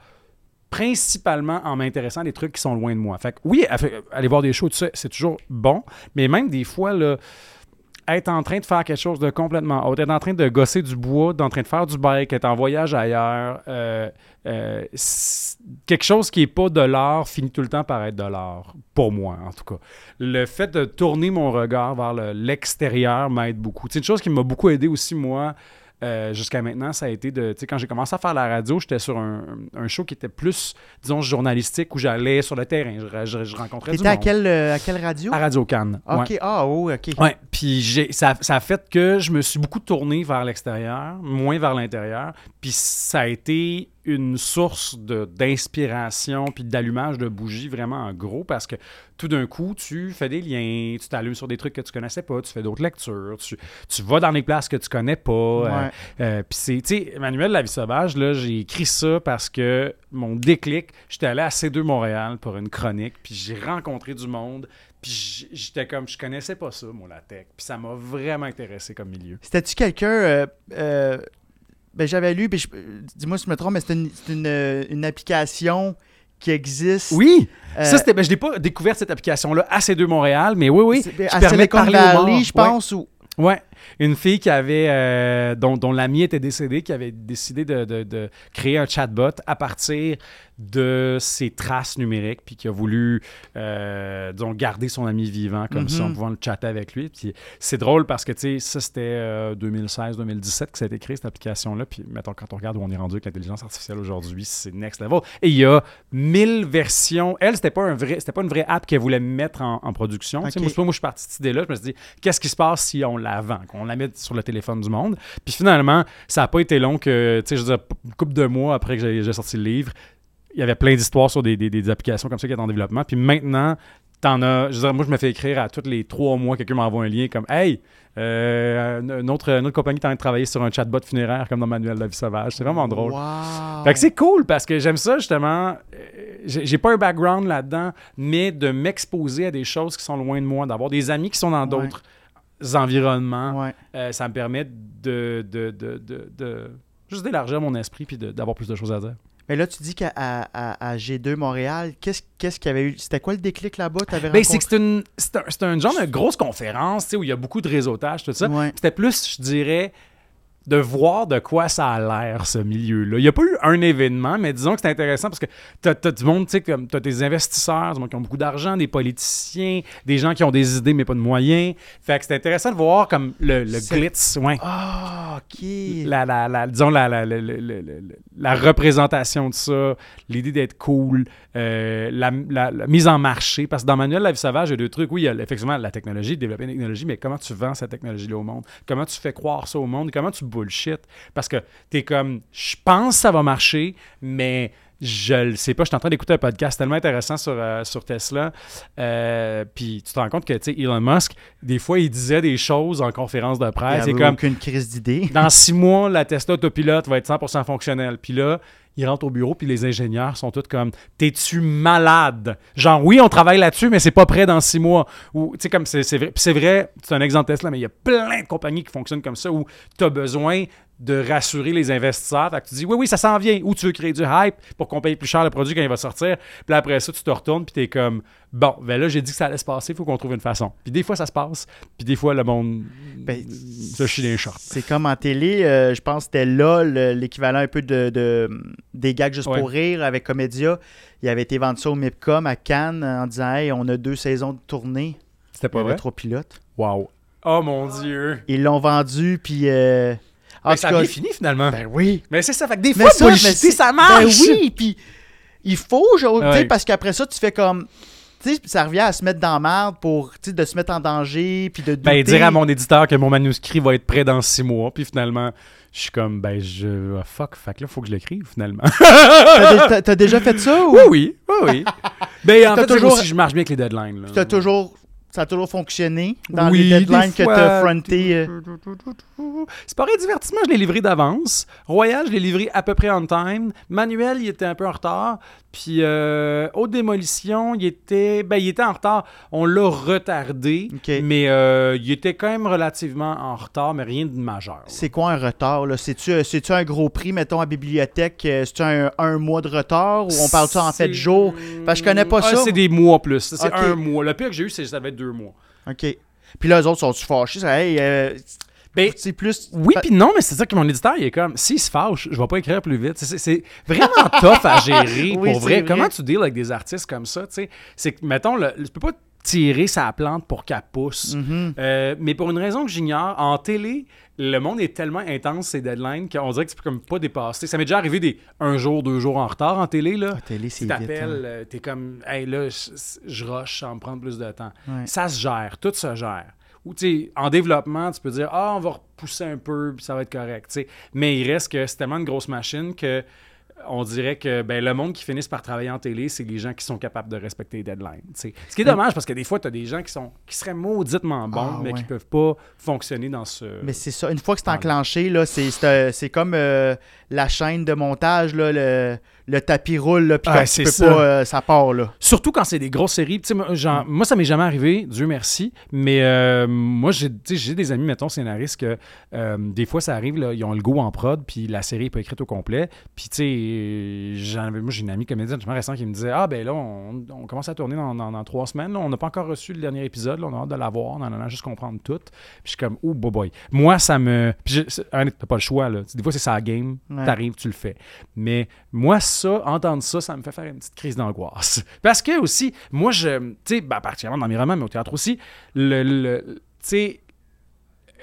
principalement en m'intéressant à des trucs qui sont loin de moi. Fait que oui, aller voir des shows, c'est toujours bon, mais même des fois, là, être en train de faire quelque chose de complètement autre, être en train de gosser du bois, d'en train de faire du bike, être en voyage ailleurs, euh, euh, quelque chose qui n'est pas de l'art finit tout le temps par être de l'art, pour moi en tout cas. Le fait de tourner mon regard vers le- l'extérieur m'aide beaucoup. C'est une chose qui m'a beaucoup aidé aussi, moi, euh, jusqu'à maintenant, ça a été de. Tu sais, quand j'ai commencé à faire la radio, j'étais sur un, un show qui était plus, disons, journalistique où j'allais sur le terrain. Je, je- je rencontrais du à monde. quelle, euh, à quelle radio? À Radio Cannes. Ok, ouais. ah, oh, ok. Ouais, puis ça, ça a fait que je me suis beaucoup tourné vers l'extérieur, moins vers l'intérieur. Puis ça a été une source de- d'inspiration puis d'allumage de bougies vraiment en gros parce que tout d'un coup, tu fais des liens, tu t'allumes sur des trucs que tu connaissais pas, tu fais d'autres lectures, tu, tu vas dans des places que tu connais pas. euh, Ouais. euh, puis c'est, tu sais, Emmanuel de la vie sauvage, là, j'ai écrit ça parce que mon déclic, j'étais allé à C2 Montréal pour une chronique, puis j'ai rencontré du monde, puis j'étais comme, je connaissais pas ça, moi, la tech, puis ça m'a vraiment intéressé comme milieu. C'était-tu quelqu'un. euh, ben, j'avais lu, ben, euh, dis-moi si je me trompe, mais c'est une, euh, une application qui existe. Oui! euh, ça, c'était, ben, je n'ai pas découvert cette application-là à C2 Montréal, mais oui, oui. c'est- ben, qui à permet de parler aux morts. Valley, je Ouais. pense. Ou... Ouais, une fille qui avait, euh, dont, dont l'ami était décédé, qui avait décidé de, de- de créer un chatbot à partir de ses traces numériques, puis qui a voulu, euh, disons, garder son ami vivant comme ça, en Mhm. pouvant le chatter avec lui. Puis c'est drôle parce que, tu sais, ça, c'était euh, 2016-2017 que ça a été créé, cette application-là. Puis, mettons, quand on regarde où on est rendu avec l'intelligence artificielle aujourd'hui, c'est next level. Et il y a 1000 versions. Elle, c'était pas, un vrai, c'était pas une vraie app qu'elle voulait mettre en, en production. Moi, moi, je suis parti de cette idée-là. Je me suis dit, qu'est-ce qui se passe si on la vend, qu'on la met sur le téléphone du monde? Puis finalement, ça n'a pas été long que, tu sais, je veux dire, une couple de mois après que j'ai sorti le livre, il y avait plein d'histoires sur des, des- des applications comme ça qui étaient en développement. Puis maintenant, t'en as. Je veux dire, moi, je me fais écrire à tous les trois mois, quelqu'un m'envoie un lien comme Hey, euh, une autre compagnie est en train de travailler sur un chatbot funéraire comme dans Manuel de la vie sauvage. C'est vraiment drôle. Wow. Fait que c'est cool parce que j'aime ça justement. J'ai j'ai pas un background là-dedans, mais de m'exposer à des choses qui sont loin de moi, d'avoir des amis qui sont dans Ouais. d'autres environnements, Ouais. euh, ça me permet de, de, de, de- juste d'élargir mon esprit puis d'avoir plus de choses à dire. Mais là, tu dis qu'à à, à- à G2 Montréal, qu'est-ce qu'est-ce qu'il y avait eu? C'était quoi le déclic là-bas? Ben, c'est un, un genre de grosse conférence tu sais, où il y a beaucoup de réseautage, tout ça. Ouais. C'était plus, je dirais, de voir de quoi ça a l'air, ce milieu-là. Il n'y a pas eu un événement, mais disons que c'est intéressant parce que tu as, du monde, tu sais, comme tu as des investisseurs, du monde qui ont beaucoup d'argent, des politiciens, des gens qui ont des idées mais pas de moyens. Fait que c'est intéressant de voir comme le, le glitz, ouais. Ah, ok. La, la, la- disons, la, la, représentation de ça, l'idée d'être cool, euh, la, mise en marché. Parce que dans Manuel La vie sauvage, il y a deux trucs. Oui, il y a effectivement la technologie, développer une technologie, mais comment tu vends cette technologie-là au monde? Comment tu fais croire ça au monde? Comment tu bullshit? Parce que t'es comme, je pense que ça va marcher, mais je le sais pas. Je suis en train d'écouter un podcast tellement intéressant sur, euh, sur Tesla. Euh, Puis tu te rends compte que, tu sais, Elon Musk, des fois, il disait des choses en conférence de Il presse. y C'est avait comme, aucune crise d'idée. dans six mois, la Tesla autopilote va être 100% fonctionnelle. Puis là, il rentre au bureau, puis les ingénieurs sont tous comme T'es-tu malade? Genre, oui, on travaille là-dessus, mais c'est pas prêt dans six mois. Ou, tu comme c'est vrai, c'est un exemple Tesla, mais il y a plein de compagnies qui fonctionnent comme ça où tu as besoin de rassurer les investisseurs. Fait que tu dis oui, oui, ça s'en vient. Ou tu veux créer du hype pour qu'on paye plus cher le produit quand il va sortir. Puis après ça, tu te retournes puis t'es comme bon, ben là, j'ai dit que ça allait se passer, il faut qu'on trouve une façon. Puis des fois, ça se passe. Puis des fois, le monde Ben, se chie les shorts. C'est comme en télé, euh, je pense que c'était là le- l'équivalent un peu de, de- des gags juste Ouais. pour rire avec Comédia. Il avait été vendu ça au MIPCOM à Cannes en disant Hey, on a deux saisons de tournée. C'était Il y pas avait vrai? trois pilotes. Wow. Oh mon Dieu. Ils l'ont vendu, puis. euh, en Mais tout ça a bien fini finalement. Ben oui. mais c'est ça. Fait que des Mais fois, ça, mais ça marche. Ben oui, puis il faut, Ouais. parce qu'après ça, tu fais comme. Tu sais, ça revient à se mettre dans merde pour, de se mettre en danger, puis de douter. Ben, dire à mon éditeur que mon manuscrit va être prêt dans six mois, puis finalement, je suis comme, ben, je. ah, fuck, fait que là, faut que je l'écrive finalement. T'as dé- T'as t'as déjà fait ça ou? Oui, oui, oui, oui. ben, en fait, toujours- aussi, je marche bien avec les deadlines. là. t'as toujours. Ça a toujours fonctionné dans Oui, les deadlines que t'as fois. fronté. euh, C'est pareil, divertissement, je l'ai livré d'avance. Royal, je l'ai livré à peu près on time. Manuel, il était un peu en retard. Puis, euh, Haute Démolition, il était, ben, il était en retard. On l'a retardé, Ok. mais euh, il était quand même relativement en retard, mais rien de majeur. C'est quoi un retard? C'est-tu euh, c'est-tu un gros prix, mettons, à bibliothèque? C'est-tu un, un mois de retard ou on parle ça en fait de C'est- jours? Parce que je connais pas Ah, ça. C'est des mois plus. C'est un mois. Le pire que j'ai eu, c'est ça va être deux mois. OK. Puis là, eux autres sont-tu fâchés? Hey, euh, Ben, c'est plus. Oui, puis non, mais c'est ça que mon éditeur, il est comme, s'il se fâche, je vais pas écrire plus vite. C'est- vraiment tough à gérer, Oui, pour vrai. vrai. Comment tu deals avec des artistes comme ça, tu sais? C'est que, mettons, le, tu peux pas tirer sa plante pour qu'elle pousse. Mhm. Euh, mais pour une raison que j'ignore, en télé, le monde est tellement intense, ces deadlines, qu'on dirait que tu peux comme pas dépasser. Ça m'est déjà arrivé des un jour, deux jours en retard en télé, là. La télé, c'est Tu t'appelles, hein. euh, t'es comme, hey là, je, rush, ça me prendre plus de temps. Ouais. Ça se gère, tout se gère. Ou, tu sais, en développement, tu peux dire, ah, on va repousser un peu, puis ça va être correct. Mais il reste que c'est tellement une grosse machine que on dirait que ben, le monde qui finisse par travailler en télé, c'est les gens qui sont capables de respecter les deadlines. Ce qui est dommage parce que des fois, tu as des gens qui sont qui seraient mauditement bons, Ah, mais ouais. qui peuvent pas fonctionner dans ce. Mais c'est ça. Une fois que c'est enclenché, là, c'est, c'est, euh, c'est comme euh, la chaîne de montage, là, le, le tapis roule, là, puis Ah, tu peux ça. pas, euh, ça part, là. Surtout quand c'est des grosses séries. Sais, moi, ça m'est jamais arrivé, Dieu merci. Mais euh, moi, j'ai des amis, mettons, scénaristes, que des fois, ça arrive, là, ils ont le go en prod, puis la série n'est pas écrite au complet. Puis, tu sais, avais- moi, j'ai une amie comédienne, justement, récent, qui me disait Ah, ben là, on, on commence à tourner dans, dans- dans trois semaines. là. on n'a pas encore reçu le dernier épisode. là, on a hâte de l'avoir. On en a juste comprendre tout. Puis, je suis comme Oh, boy, boy. Moi, ça me. Puis, t'as pas le choix, là. Des fois, c'est ça la game. Ouais. T'arrives, tu le fais. Mais moi, ça, entendre ça, ça me fait faire une petite crise d'angoisse. Parce que aussi, moi, je, tu sais, ben, particulièrement dans mes romans, mais au théâtre aussi, le, le- tu sais,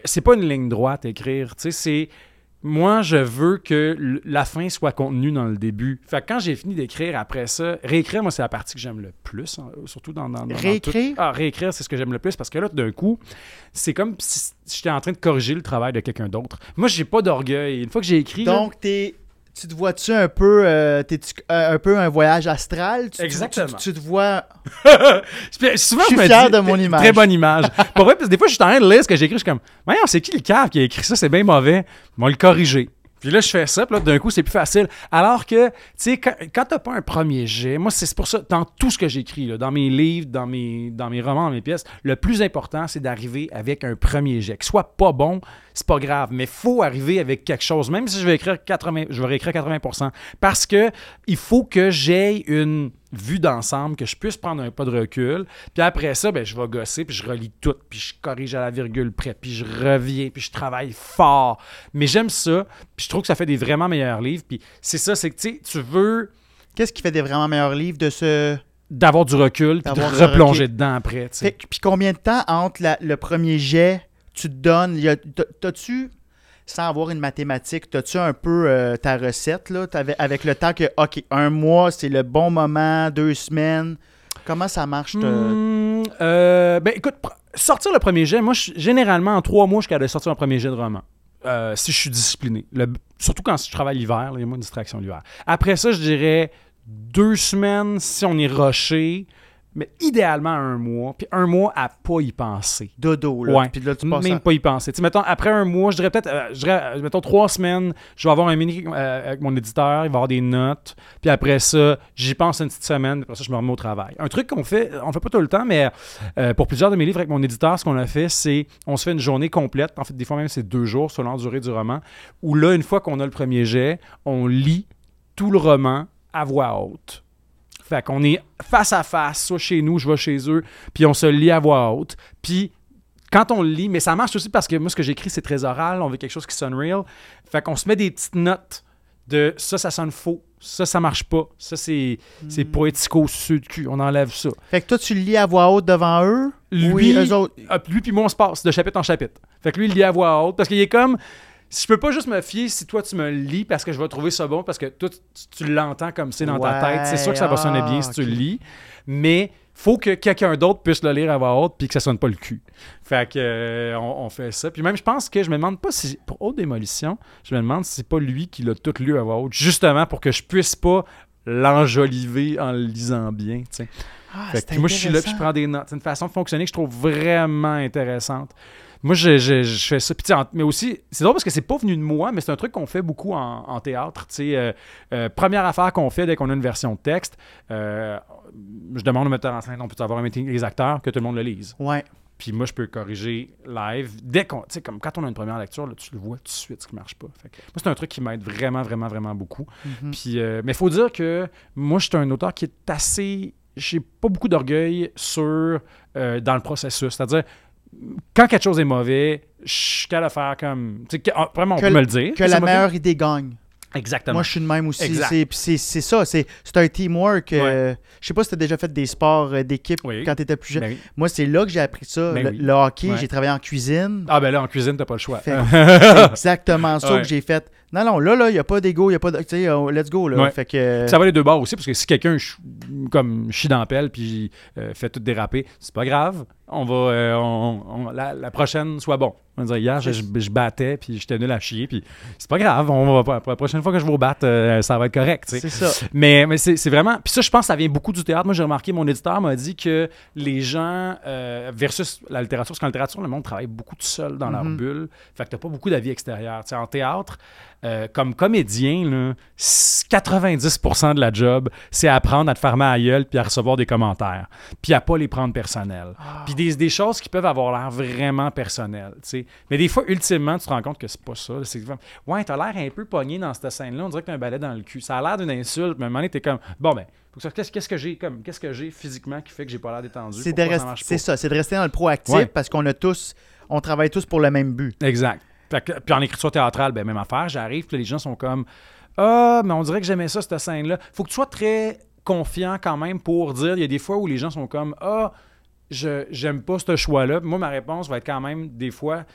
c'est pas une ligne droite écrire, tu sais, c'est moi, je veux que la fin soit contenue dans le début. Fait que quand j'ai fini d'écrire après ça, réécrire, moi, c'est la partie que j'aime le plus, hein, surtout dans, dans, dans- dans Réécrire? tout. Ah, réécrire, c'est ce que j'aime le plus parce que là, d'un coup, c'est comme si j'étais en train de corriger le travail de quelqu'un d'autre. Moi, j'ai pas d'orgueil. Une fois que j'ai écrit, là, Donc, t'es, tu te vois-tu un peu, euh, euh, un peu un voyage astral? Tu- Exactement. Tu, tu te vois... Souvent, Je suis me fier dis- de mon t- image. Très bonne image. Pour vrai, parce que des fois, je suis en train de lire ce que j'ai écrit, je suis comme, voyons, c'est qui le cave qui a écrit ça, c'est bien mauvais. Ils vont le corriger. Puis là, je fais ça, puis là, d'un coup, c'est plus facile. Alors que, tu sais, quand, t'as pas un premier jet, moi, c'est pour ça, dans tout ce que j'écris, dans mes livres, dans mes, dans mes romans, dans mes pièces, le plus important, c'est d'arriver avec un premier jet. Qu'il soit pas bon, c'est pas grave, mais faut arriver avec quelque chose. Même si je vais écrire 80, je vais réécrire 80 parce que il faut que j'aie une vue d'ensemble, que je puisse prendre un pas de recul. Puis après ça, ben, je vais gosser, puis je relis tout, puis je corrige à la virgule près, puis je reviens, puis je travaille fort. Mais j'aime ça, puis je trouve que ça fait des vraiment meilleurs livres. Puis c'est ça, c'est que tu veux Qu'est-ce qui fait des vraiment meilleurs livres de ce... d'avoir du recul, puis de replonger recul. dedans après. Puis combien de temps entre la- le premier jet, tu te donnes... T'as-tu, sans avoir une mathématique, t'as-tu un peu euh, ta recette, là, avec le temps que, OK, un mois, c'est le bon moment, deux semaines... Comment ça marche? Hmm, euh, ben écoute, sortir le premier jet, moi, je- généralement, en trois mois, je suis capable de sortir un premier jet de roman. Euh, si je suis discipliné. Surtout quand je travaille l'hiver, il y a moins de distraction l'hiver. Après ça, je dirais deux semaines si on est rushé. Mais idéalement un mois, puis un mois à pas y penser. Dodo, là. Ouais. Puis là, tu passes Même à- pas y penser. Tu sais, mettons, après un mois, je dirais peut-être, euh, je dirais, euh, mettons, trois semaines, je vais avoir un mini euh, avec mon éditeur, il va avoir des notes, puis après ça, j'y pense une petite semaine, puis après ça, je me remets au travail. Un truc qu'on fait, on fait pas tout le temps, mais pour plusieurs de mes livres avec mon éditeur, ce qu'on a fait, c'est, on se fait une journée complète, en fait, des fois même c'est deux jours selon la durée du roman, où là, une fois qu'on a le premier jet, on lit tout le roman à voix haute. Fait qu'on est face à face, soit chez nous, je vais chez eux, puis on se lit à voix haute. Puis quand on le lit, mais ça marche aussi parce que moi, ce que j'écris, c'est très oral, on veut quelque chose qui sonne real. Fait qu'on se met des petites notes de ça, ça sonne faux, ça, ça marche pas, ça, c'est c'est Hmm. poético sur de cul, on enlève ça. Fait que toi, tu le lis à voix haute devant eux. Lui, oui, eux autres? ah, lui puis moi, on se passe de chapitre en chapitre. Fait que lui, il lit à voix haute parce qu'il est comme. Si je peux pas juste me fier si toi tu me le lis parce que je vais trouver ça bon parce que toi tu, tu l'entends comme c'est dans ta tête, c'est sûr que ça va sonner bien si ah, tu le lis, mais faut que quelqu'un d'autre puisse le lire à voix haute puis que ça sonne pas le cul. Fait que euh, on, on fait ça. Puis même je pense que je me demande pas si pour haute démolition, je me demande si c'est pas lui qui l'a tout lu à voix haute justement pour que je puisse pas l'enjoliver en le lisant bien, tu sais. Ah, Fait que moi, je suis là, puis je prends des notes. C'est une façon de fonctionner que je trouve vraiment intéressante. Moi, je, je- je fais ça. Puis, en- mais aussi, c'est drôle parce que c'est pas venu de moi, mais c'est un truc qu'on fait beaucoup en, en théâtre. Euh, euh, première affaire qu'on fait dès qu'on a une version de texte, euh, je demande au metteur en scène, on peut avoir un meeting les acteurs, que tout le monde le lise. Ouais. Puis moi, je peux corriger live. Dès qu'on, tu sais, comme quand on a une première lecture, là, tu le vois tout de suite ce qui marche pas. Fait que moi, c'est un truc qui m'aide vraiment, vraiment, vraiment beaucoup. Mhm. Puis, mais il faut dire que moi, je suis un auteur qui est assez. J'ai pas beaucoup d'orgueil sur dans le processus. C'est-à-dire, quand quelque chose est mauvais, je suis qu'à le faire comme. ah, vraiment, on Que peut me le dire. Que la meilleure idée gagne. Exactement. Moi, je suis de même aussi. C'est, ça. C'est, un teamwork. euh, je sais pas si tu as déjà fait des sports euh, d'équipe Oui. quand tu étais plus jeune. Ben oui. Moi, c'est là que j'ai appris ça. Ben le, oui. le hockey, Ouais. j'ai travaillé en cuisine. Ah, ben là, en cuisine, t'as pas le choix. C'est exactement ça Ouais. que j'ai fait. Non, non, là, là, il n'y a pas d'ego, il n'y a pas de. Tu sais, oh, let's go, là. Ouais. Fait que. Ça va les deux bords aussi, parce que si quelqu'un comme chie dans la pelle puis euh, fait tout déraper, c'est pas grave. On va, euh, on- on- la, la prochaine soit bon. On va dire, hier, je, je- je battais puis j'étais nul à chier, puis c'est pas grave. On va, la prochaine fois que je vais au battre, euh, ça va être correct. C'est ça. Mais, mais c'est vraiment. Puis ça, je pense que ça vient beaucoup du théâtre. Moi, j'ai remarqué, mon éditeur m'a dit que les gens, euh, versus la littérature, parce qu'en littérature, le monde travaille beaucoup tout seul dans leur Mhm. bulle. Fait que t'as pas beaucoup d'avis extérieurs. Tu sais, en théâtre, comme comédien, là, s- 90% de la job, c'est apprendre à te fermer à gueule puis à recevoir des commentaires. Puis à pas les prendre personnels. Ah. Puis des, des choses qui peuvent avoir l'air vraiment personnelles. Mais des fois, ultimement, tu te rends compte que c'est pas ça. C'est ouais, t'as l'air un peu pogné dans cette scène-là. On dirait que t'as un balai dans le cul. Ça a l'air d'une insulte, mais à un moment donné, t'es comme, bon, ben, qu'est-ce que j'ai comme, qu'est-ce que j'ai physiquement qui fait que j'ai pas l'air détendu? C'est, ça ça, c'est de rester dans le proactif Ouais. parce qu'on a tous. On travaille tous pour le même but. Exact. Que- puis en écriture théâtrale, ben, même affaire. J'arrive, puis les gens sont comme Ah, mais on dirait que j'aimais ça, cette scène-là. Faut que tu sois très confiant quand même pour dire. Il y a des fois où les gens sont comme Ah, je j'aime pas ce choix-là. Moi, ma réponse va être quand même des fois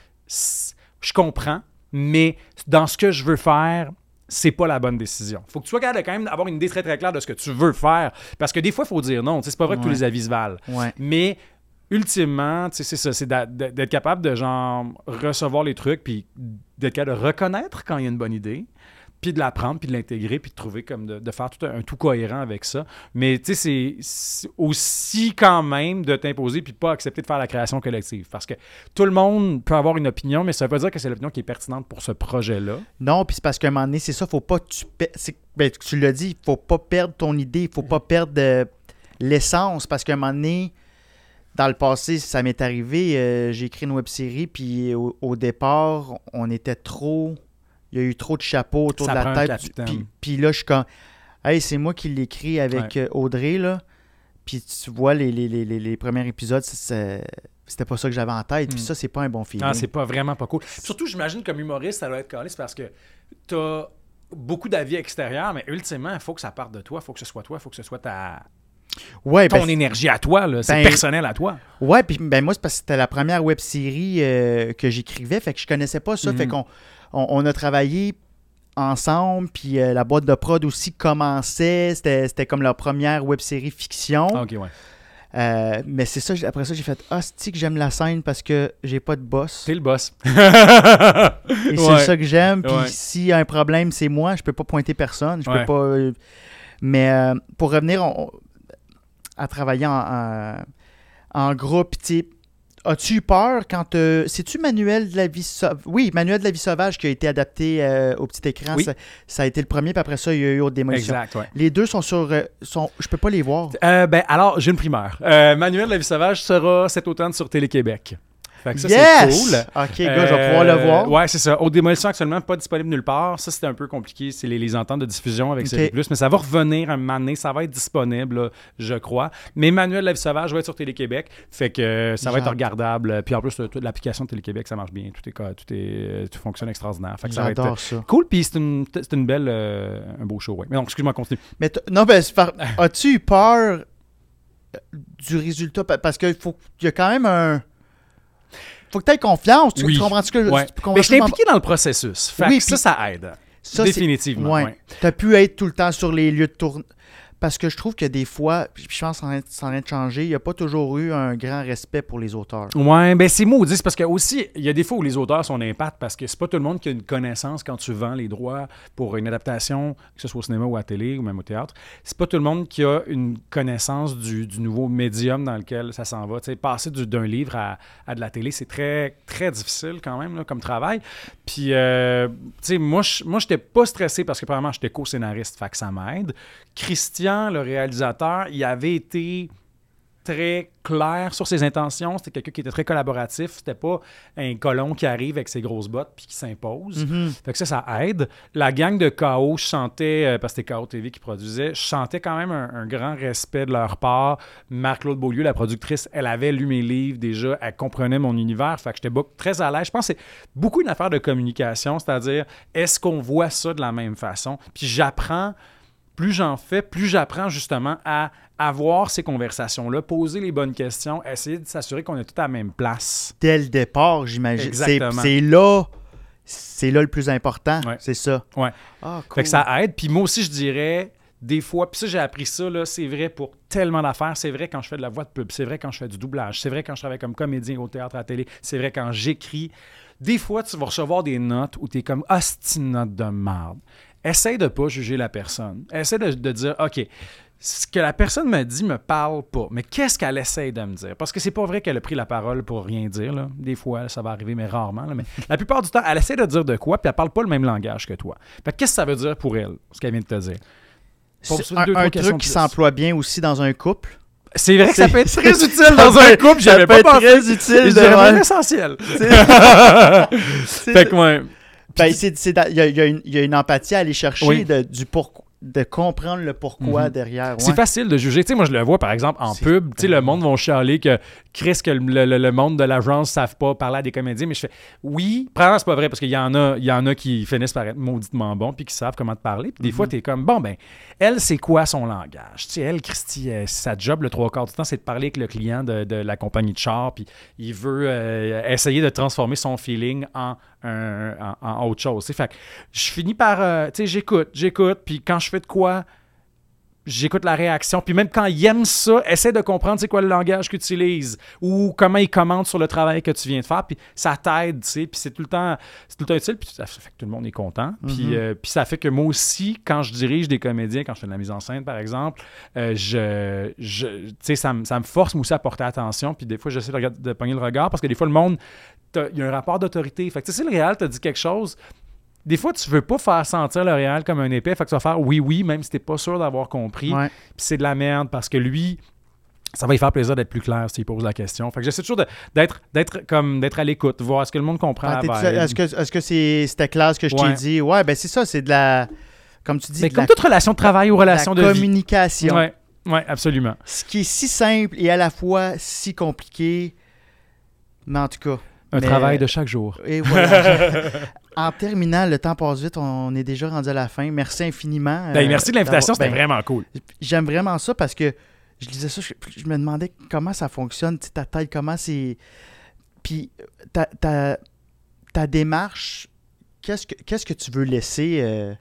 Je comprends, mais dans ce que je veux faire, c'est pas la bonne décision. Faut que tu sois capable de quand même avoir une idée très très claire de ce que tu veux faire. Parce que des fois, il faut dire non. C'est pas vrai que tous les avis se valent. Ouais. Mais ultimement, c'est ça, c'est d'être capable de genre recevoir les trucs, puis d'être capable de reconnaître quand il y a une bonne idée, puis de la prendre, puis de l'intégrer, puis de trouver comme de, faire tout un, tout cohérent avec ça. Mais tu sais, c'est- aussi quand même de t'imposer, puis de pas accepter de faire la création collective. Parce que tout le monde peut avoir une opinion, mais ça veut pas dire que c'est l'opinion qui est pertinente pour ce projet-là. Non, puis c'est parce qu'à un moment donné, c'est ça, faut pas tu ben, tu l'as dit, faut pas perdre ton idée, faut pas perdre euh, l'essence parce qu'à un moment donné, dans le passé, ça m'est arrivé, euh, j'ai écrit une web série, puis au départ, on était trop. Il y a eu trop de chapeaux autour Ça de la tête. Puis, puis là, je suis comme. Hey, c'est moi qui l'écris avec euh, Audrey, là. Puis tu vois, les, les, les, les- premiers épisodes, c'était pas ça que j'avais en tête. Puis Mm. ça, c'est pas un bon feeling. Ah, c'est pas vraiment pas cool. Surtout, j'imagine, comme humoriste, ça doit être calé, parce que t'as beaucoup d'avis extérieurs, mais ultimement, il faut que ça parte de toi, il faut que ce soit toi, il faut que ce soit ta, ouais, ton ben, énergie à toi, là. c'est ben, personnel à toi. Ouais, puis ben moi, c'est parce que c'était la première web série euh, que j'écrivais, fait que je connaissais pas ça. Mhm. Fait qu'on on, on a travaillé ensemble, puis euh, la boîte de prod aussi commençait. C'était comme leur première web série fiction. Ah, ok, ouais. Euh, mais c'est ça, après ça, j'ai fait Ah, c'est que j'aime la scène parce que j'ai pas de boss? T'es le boss. Et Ouais. c'est ça que j'aime. Puis Ouais. s'il y a un problème, c'est moi. Je peux pas pointer personne. Je peux pas. euh, Mais pour revenir, on- à travailler en, en, en groupe. sais, As-tu eu peur quand. euh, C'est-tu Manuel de la vie sauvage? Oui, Manuel de la vie sauvage qui a été adapté euh, au petit écran. Oui. Ça, ça a été le premier, puis après ça, il y a eu autre démolition. Exact, ouais. Les deux sont sur. euh, sont, je peux pas les voir. Euh, ben, alors, j'ai une primeur. Euh, Manuel de la vie sauvage sera cet automne sur Télé-Québec. Fait que ça, yes! c'est cool. Ok, gars, je vais pouvoir le Euh, voir. Ouais, c'est ça. Haute démolition actuellement, pas disponible nulle part. Ça, c'était un peu compliqué. C'est les, les ententes de diffusion avec Ok. CD+. Mais ça va revenir un moment donné. Ça va être disponible, là, je crois. Mais Manuel la sauvage va être sur Télé-Québec. Fait que euh, ça va être regardable. Puis en plus, euh, l'application de Télé-Québec, ça marche bien. Tout est, tout est, euh, tout fonctionne extraordinaire. Fait que ça va être euh, J'adore ça. cool. Puis c'est une, c'est une belle, euh, un beau show. Ouais. Mais non, excuse-moi, continue. Mais non, ben, as-tu eu peur euh, du résultat? Pa- Parce qu'il faut qu'il y a quand même un. Faut que tu aies confiance. Tu, Oui. tu comprends ce que Ouais. tu comprends Mais je suis que- impliqué dans le processus. Fait Oui, que ça, ça aide. Ça, Définitivement. Ouais. ouais. Tu as pu être tout le temps sur les lieux de tournée. Parce que je trouve que des fois, je pense que ça en est de changer, il n'y a pas toujours eu un grand respect pour les auteurs. Ouais, ben c'est maudit. Parce que aussi, il y a des fois où les auteurs sont d'impact parce que c'est pas tout le monde qui a une connaissance quand tu vends les droits pour une adaptation, que ce soit au cinéma ou à la télé ou même au théâtre. C'est pas tout le monde qui a une connaissance du, nouveau médium dans lequel ça s'en va. Passer du- d'un livre à, de la télé, c'est très, très difficile quand même comme travail. Puis, euh, tu sais, moi, je moi, j'étais pas stressé parce que, premièrement, j'étais co-scénariste, fait que ça m'aide. Christian, le réalisateur, il avait été très clair sur ses intentions. C'était quelqu'un qui était très collaboratif. C'était pas un colon qui arrive avec ses grosses bottes puis qui s'impose. Mhm. Fait que ça, ça aide. La gang de KO, je sentais, euh, parce que c'était KO TV qui produisait, je sentais quand même un, un grand respect de leur part. Marc-Claude Beaulieu, la productrice, elle avait lu mes livres déjà, elle comprenait mon univers. Fait que j'étais très à l'aise. Je pense que c'est beaucoup une affaire de communication, c'est-à-dire, est-ce qu'on voit ça de la même façon? Puis j'apprends plus j'en fais, plus j'apprends justement à avoir ces conversations-là, poser les bonnes questions, essayer de s'assurer qu'on est tous à la même place. Dès le départ, j'imagine. C'est Exactement. c'est là, c'est là le plus important. Ouais. C'est ça. Ouais. Ah, cool. Fait que ça aide. Puis moi aussi, je dirais, des fois, puis ça, j'ai appris ça, là, c'est vrai pour tellement d'affaires. C'est vrai quand je fais de la voix de pub, c'est vrai quand je fais du doublage, c'est vrai quand je travaille comme comédien au théâtre, à la télé, c'est vrai quand j'écris. Des fois, tu vas recevoir des notes où tu es comme hostie de note de merde. Essaye de pas juger la personne. Essaye de, de dire, OK, ce que la personne me dit me parle pas, mais qu'est-ce qu'elle essaye de me dire? Parce que c'est pas vrai qu'elle a pris la parole pour rien dire. Là. Des fois, ça va arriver, mais rarement. là. Mais la plupart du temps, elle essaie de dire de quoi, puis elle parle pas le même langage que toi. Fait qu'est-ce que ça veut dire pour elle, ce qu'elle vient de te dire? Pour C'est un, deux, truc qui s'emploie bien aussi dans un couple? C'est vrai que ça C'est- peut être très c'est- utile dans un couple, j'avais pas être pensé. très utile de- même essentiel. C'est- fait que, ouais. Ben, c'est- c'est da- il y, y a une- il y a une empathie à aller chercher Oui. de, du pourquoi de comprendre le pourquoi Mhm. derrière. C'est facile de juger. Tu sais, moi, je le vois, par exemple, en pub. Tu sais, le monde va chialer que Chris, que le, le- le monde de l'agence ne savent pas parler à des comédiens. Mais je fais, oui, probablement, c'est pas vrai parce qu'il y en a, il y en a qui finissent par être mauditement bons puis qui savent comment te parler. Puis des fois, tu es comme, bon, ben, elle, c'est quoi son langage? Tu sais, elle, Christy, euh, sa job, le trois quarts du temps, c'est de parler avec le client de, de la compagnie de char. Puis il veut euh, essayer de transformer son feeling en, en, en autre chose. Tu fait que je finis par, euh, tu sais, j'écoute, j'écoute. Puis quand je fais de quoi, j'écoute la réaction. Puis même quand il aime ça, essaie de comprendre c'est quoi le langage qu'il utilise ou comment il commente sur le travail que tu viens de faire. Puis ça t'aide, tu sais. Puis c'est tout le temps, c'est tout le temps utile. Puis ça fait que tout le monde est content. Puis, Mhm. euh, puis ça fait que moi aussi, quand je dirige des comédiens, quand je fais de la mise en scène, par exemple, euh, je, je, tu sais, ça, me- ça me force moi aussi à porter attention. Puis des fois, j'essaie de, de pogner le regard parce que des fois, le monde, il y a un rapport d'autorité. Fait que si le réel t'a dit quelque chose, des fois, tu veux pas faire sentir le réel comme un épée, fait que tu vas faire oui, oui, même si t'es pas sûr d'avoir compris. Ouais. Puis c'est de la merde parce que lui, ça va lui faire plaisir d'être plus clair s'il pose la question. Fait que j'essaie toujours d'être, d'être comme d'être à l'écoute, voir est-ce que le monde comprend Ah. Est-ce que est-ce que c'est c'était clair ce que je Ouais. t'ai dit? Ouais, ben c'est ça, c'est de la. Comme tu dis, Mais de comme la, toute relation de travail ou de la relation de, vie. communication. Ouais, ouais, absolument. Ce qui est si simple et à la fois si compliqué. Mais en tout cas. Un mais- travail de chaque jour. Et voilà. en terminant, le temps passe vite, on est déjà rendu à la fin. Merci infiniment. Ben, euh, merci de l'invitation, c'était ben, vraiment cool. J'aime vraiment ça parce que je lisais ça, je, je me demandais comment ça fonctionne, ta tête, comment c'est. Puis ta, ta, ta démarche, qu'est-ce que, qu'est-ce que tu veux laisser euh,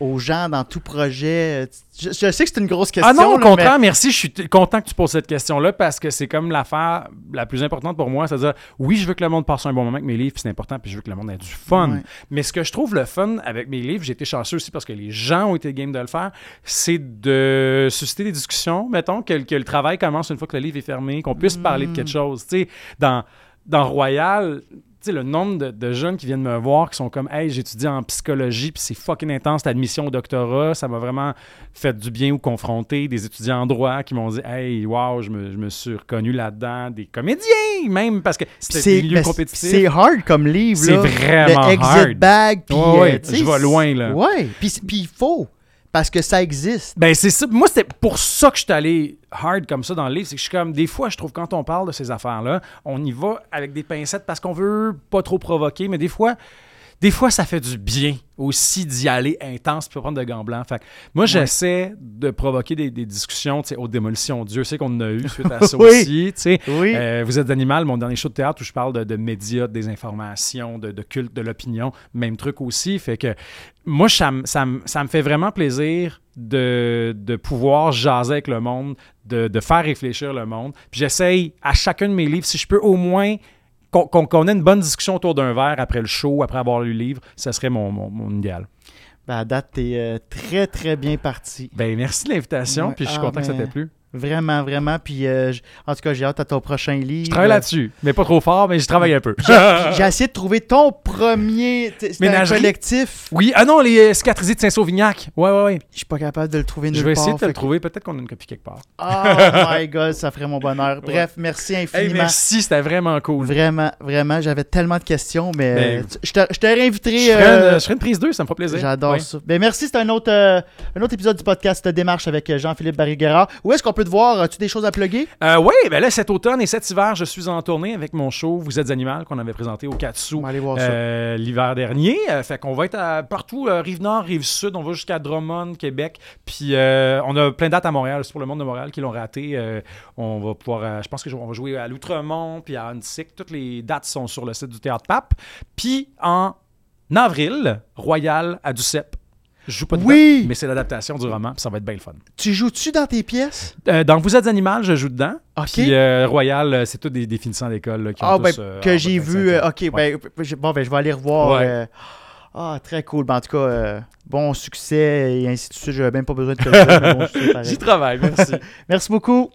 aux gens dans tout projet? Je, je sais que c'est une grosse question. Ah non, au contraire, merci. Je suis content que tu poses cette question-là parce que c'est comme l'affaire la plus importante pour moi. C'est-à-dire, oui, je veux que le monde passe un bon moment avec mes livres, c'est important, puis je veux que le monde ait du fun. Ouais. Mais ce que je trouve le fun avec mes livres, j'ai été chanceux aussi parce que les gens ont été game de le faire, c'est de susciter des discussions, mettons, que, que le travail commence une fois que le livre est fermé, qu'on puisse parler de Mm. quelque chose. Tu sais, dans, dans Royal, sais, le nombre de, de jeunes qui viennent me voir qui sont comme Hey, j'étudie en psychologie, puis c'est fucking intense, l'admission au doctorat, ça m'a vraiment fait du bien ou confronté. Des étudiants en droit qui m'ont dit Hey, wow, je me, je me suis reconnu là-dedans. Des comédiens, même, parce que C'est mais compétitifs. c'est hard comme livre. C'est vraiment Le exit hard. bag. Puis, Ouais, ouais, euh, je vais loin, là. Ouais. Puis il faut. Parce que ça existe. Ben, c'est ça. Moi, c'était pour ça que je suis allé hard comme ça dans le livre. C'est que je suis comme, des fois, je trouve quand on parle de ces affaires-là, on y va avec des pincettes parce qu'on veut pas trop provoquer, mais des fois, des fois, ça fait du bien aussi d'y aller intense puis prendre de gants blancs. Fait que moi, j'essaie de provoquer des, des discussions, tu sais, aux démolitions. Dieu sait qu'on en a eu suite à ça Oui. aussi, tu sais. Oui. Euh, vous êtes animal, mon dernier show de théâtre où je parle de, de médias, de désinformation, de, de culte de l'opinion, même truc aussi. Fait que moi, ça, me- ça, me- ça me fait vraiment plaisir de, de pouvoir jaser avec le monde, de, de faire réfléchir le monde. Puis j'essaye à chacun de mes livres, si je peux au moins qu'on ait une bonne discussion autour d'un verre après le show, après avoir lu le livre, ça serait mon, mon, mon idéal. Ben, à date, t'es euh, très, très bien parti. Ben merci de l'invitation, Ouais. puis je suis Ah, content que ça mais- t'ait plu. Vraiment, vraiment. Puis, euh, j- en tout cas, j'ai hâte à ton prochain livre. Je travaille là-dessus, mais pas trop fort, mais je travaille un peu. J'ai essayé de trouver ton premier. t- C'était un Ménagerie? collectif. Oui, ah non, les euh, cicatrisiers de Saint-Sauvignac. Ouais, ouais, ouais. Je suis pas capable de le trouver nulle Je vais part, essayer de te fait le que- trouver. Peut-être qu'on a une copie quelque part. Oh my god, ça ferait mon bonheur. Bref, merci Hey, infiniment. merci, c'était vraiment cool. Vraiment, vraiment, j'avais tellement de questions, mais Ben, euh, tu- je te, je te réinviterai. Je ferai, euh, une, je ferai une prise 2, ça me fera plaisir. J'adore Ouais. ça. Ben merci, c'est un autre, euh, un autre épisode du podcast Démarche avec euh, Jean-Philippe Barry-Guerrard. Où est-ce qu'on peut te voir? As-tu des choses à plugger? Euh, oui, ben là, cet automne et cet hiver, je suis en tournée avec mon show Vous êtes animal qu'on avait présenté au Katsu euh, l'hiver dernier. Euh, fait qu'on va être à- partout, Rive-Nord, Rive-Sud, on va jusqu'à Drummond, Québec. Puis on a plein de dates à Montréal, c'est pour le monde de Montréal qui l'ont raté. On va pouvoir, je pense que je- on va jouer à L'Outremont, puis à Annecy. Toutes les dates sont sur le site du Théâtre Pape. Puis en avril, Royal à Duceppe. Je joue pas de Oui! mais c'est l'adaptation du roman, puis ça va être bien le fun. Tu joues-tu dans tes pièces? Euh, dans Vous êtes animal, je joue dedans. OK. Puis euh, Royal, euh, c'est tous des, des finissants d'école qui ont ah, ben, tous, que j'ai 25 vu. OK, Ouais. ben, bon, ben, je vais aller revoir. Ouais. ah, très cool. Ben, en tout cas, euh, bon succès et ainsi de suite. Je n'avais même pas besoin de te le dire, bon. J'y travaille, merci. Merci beaucoup.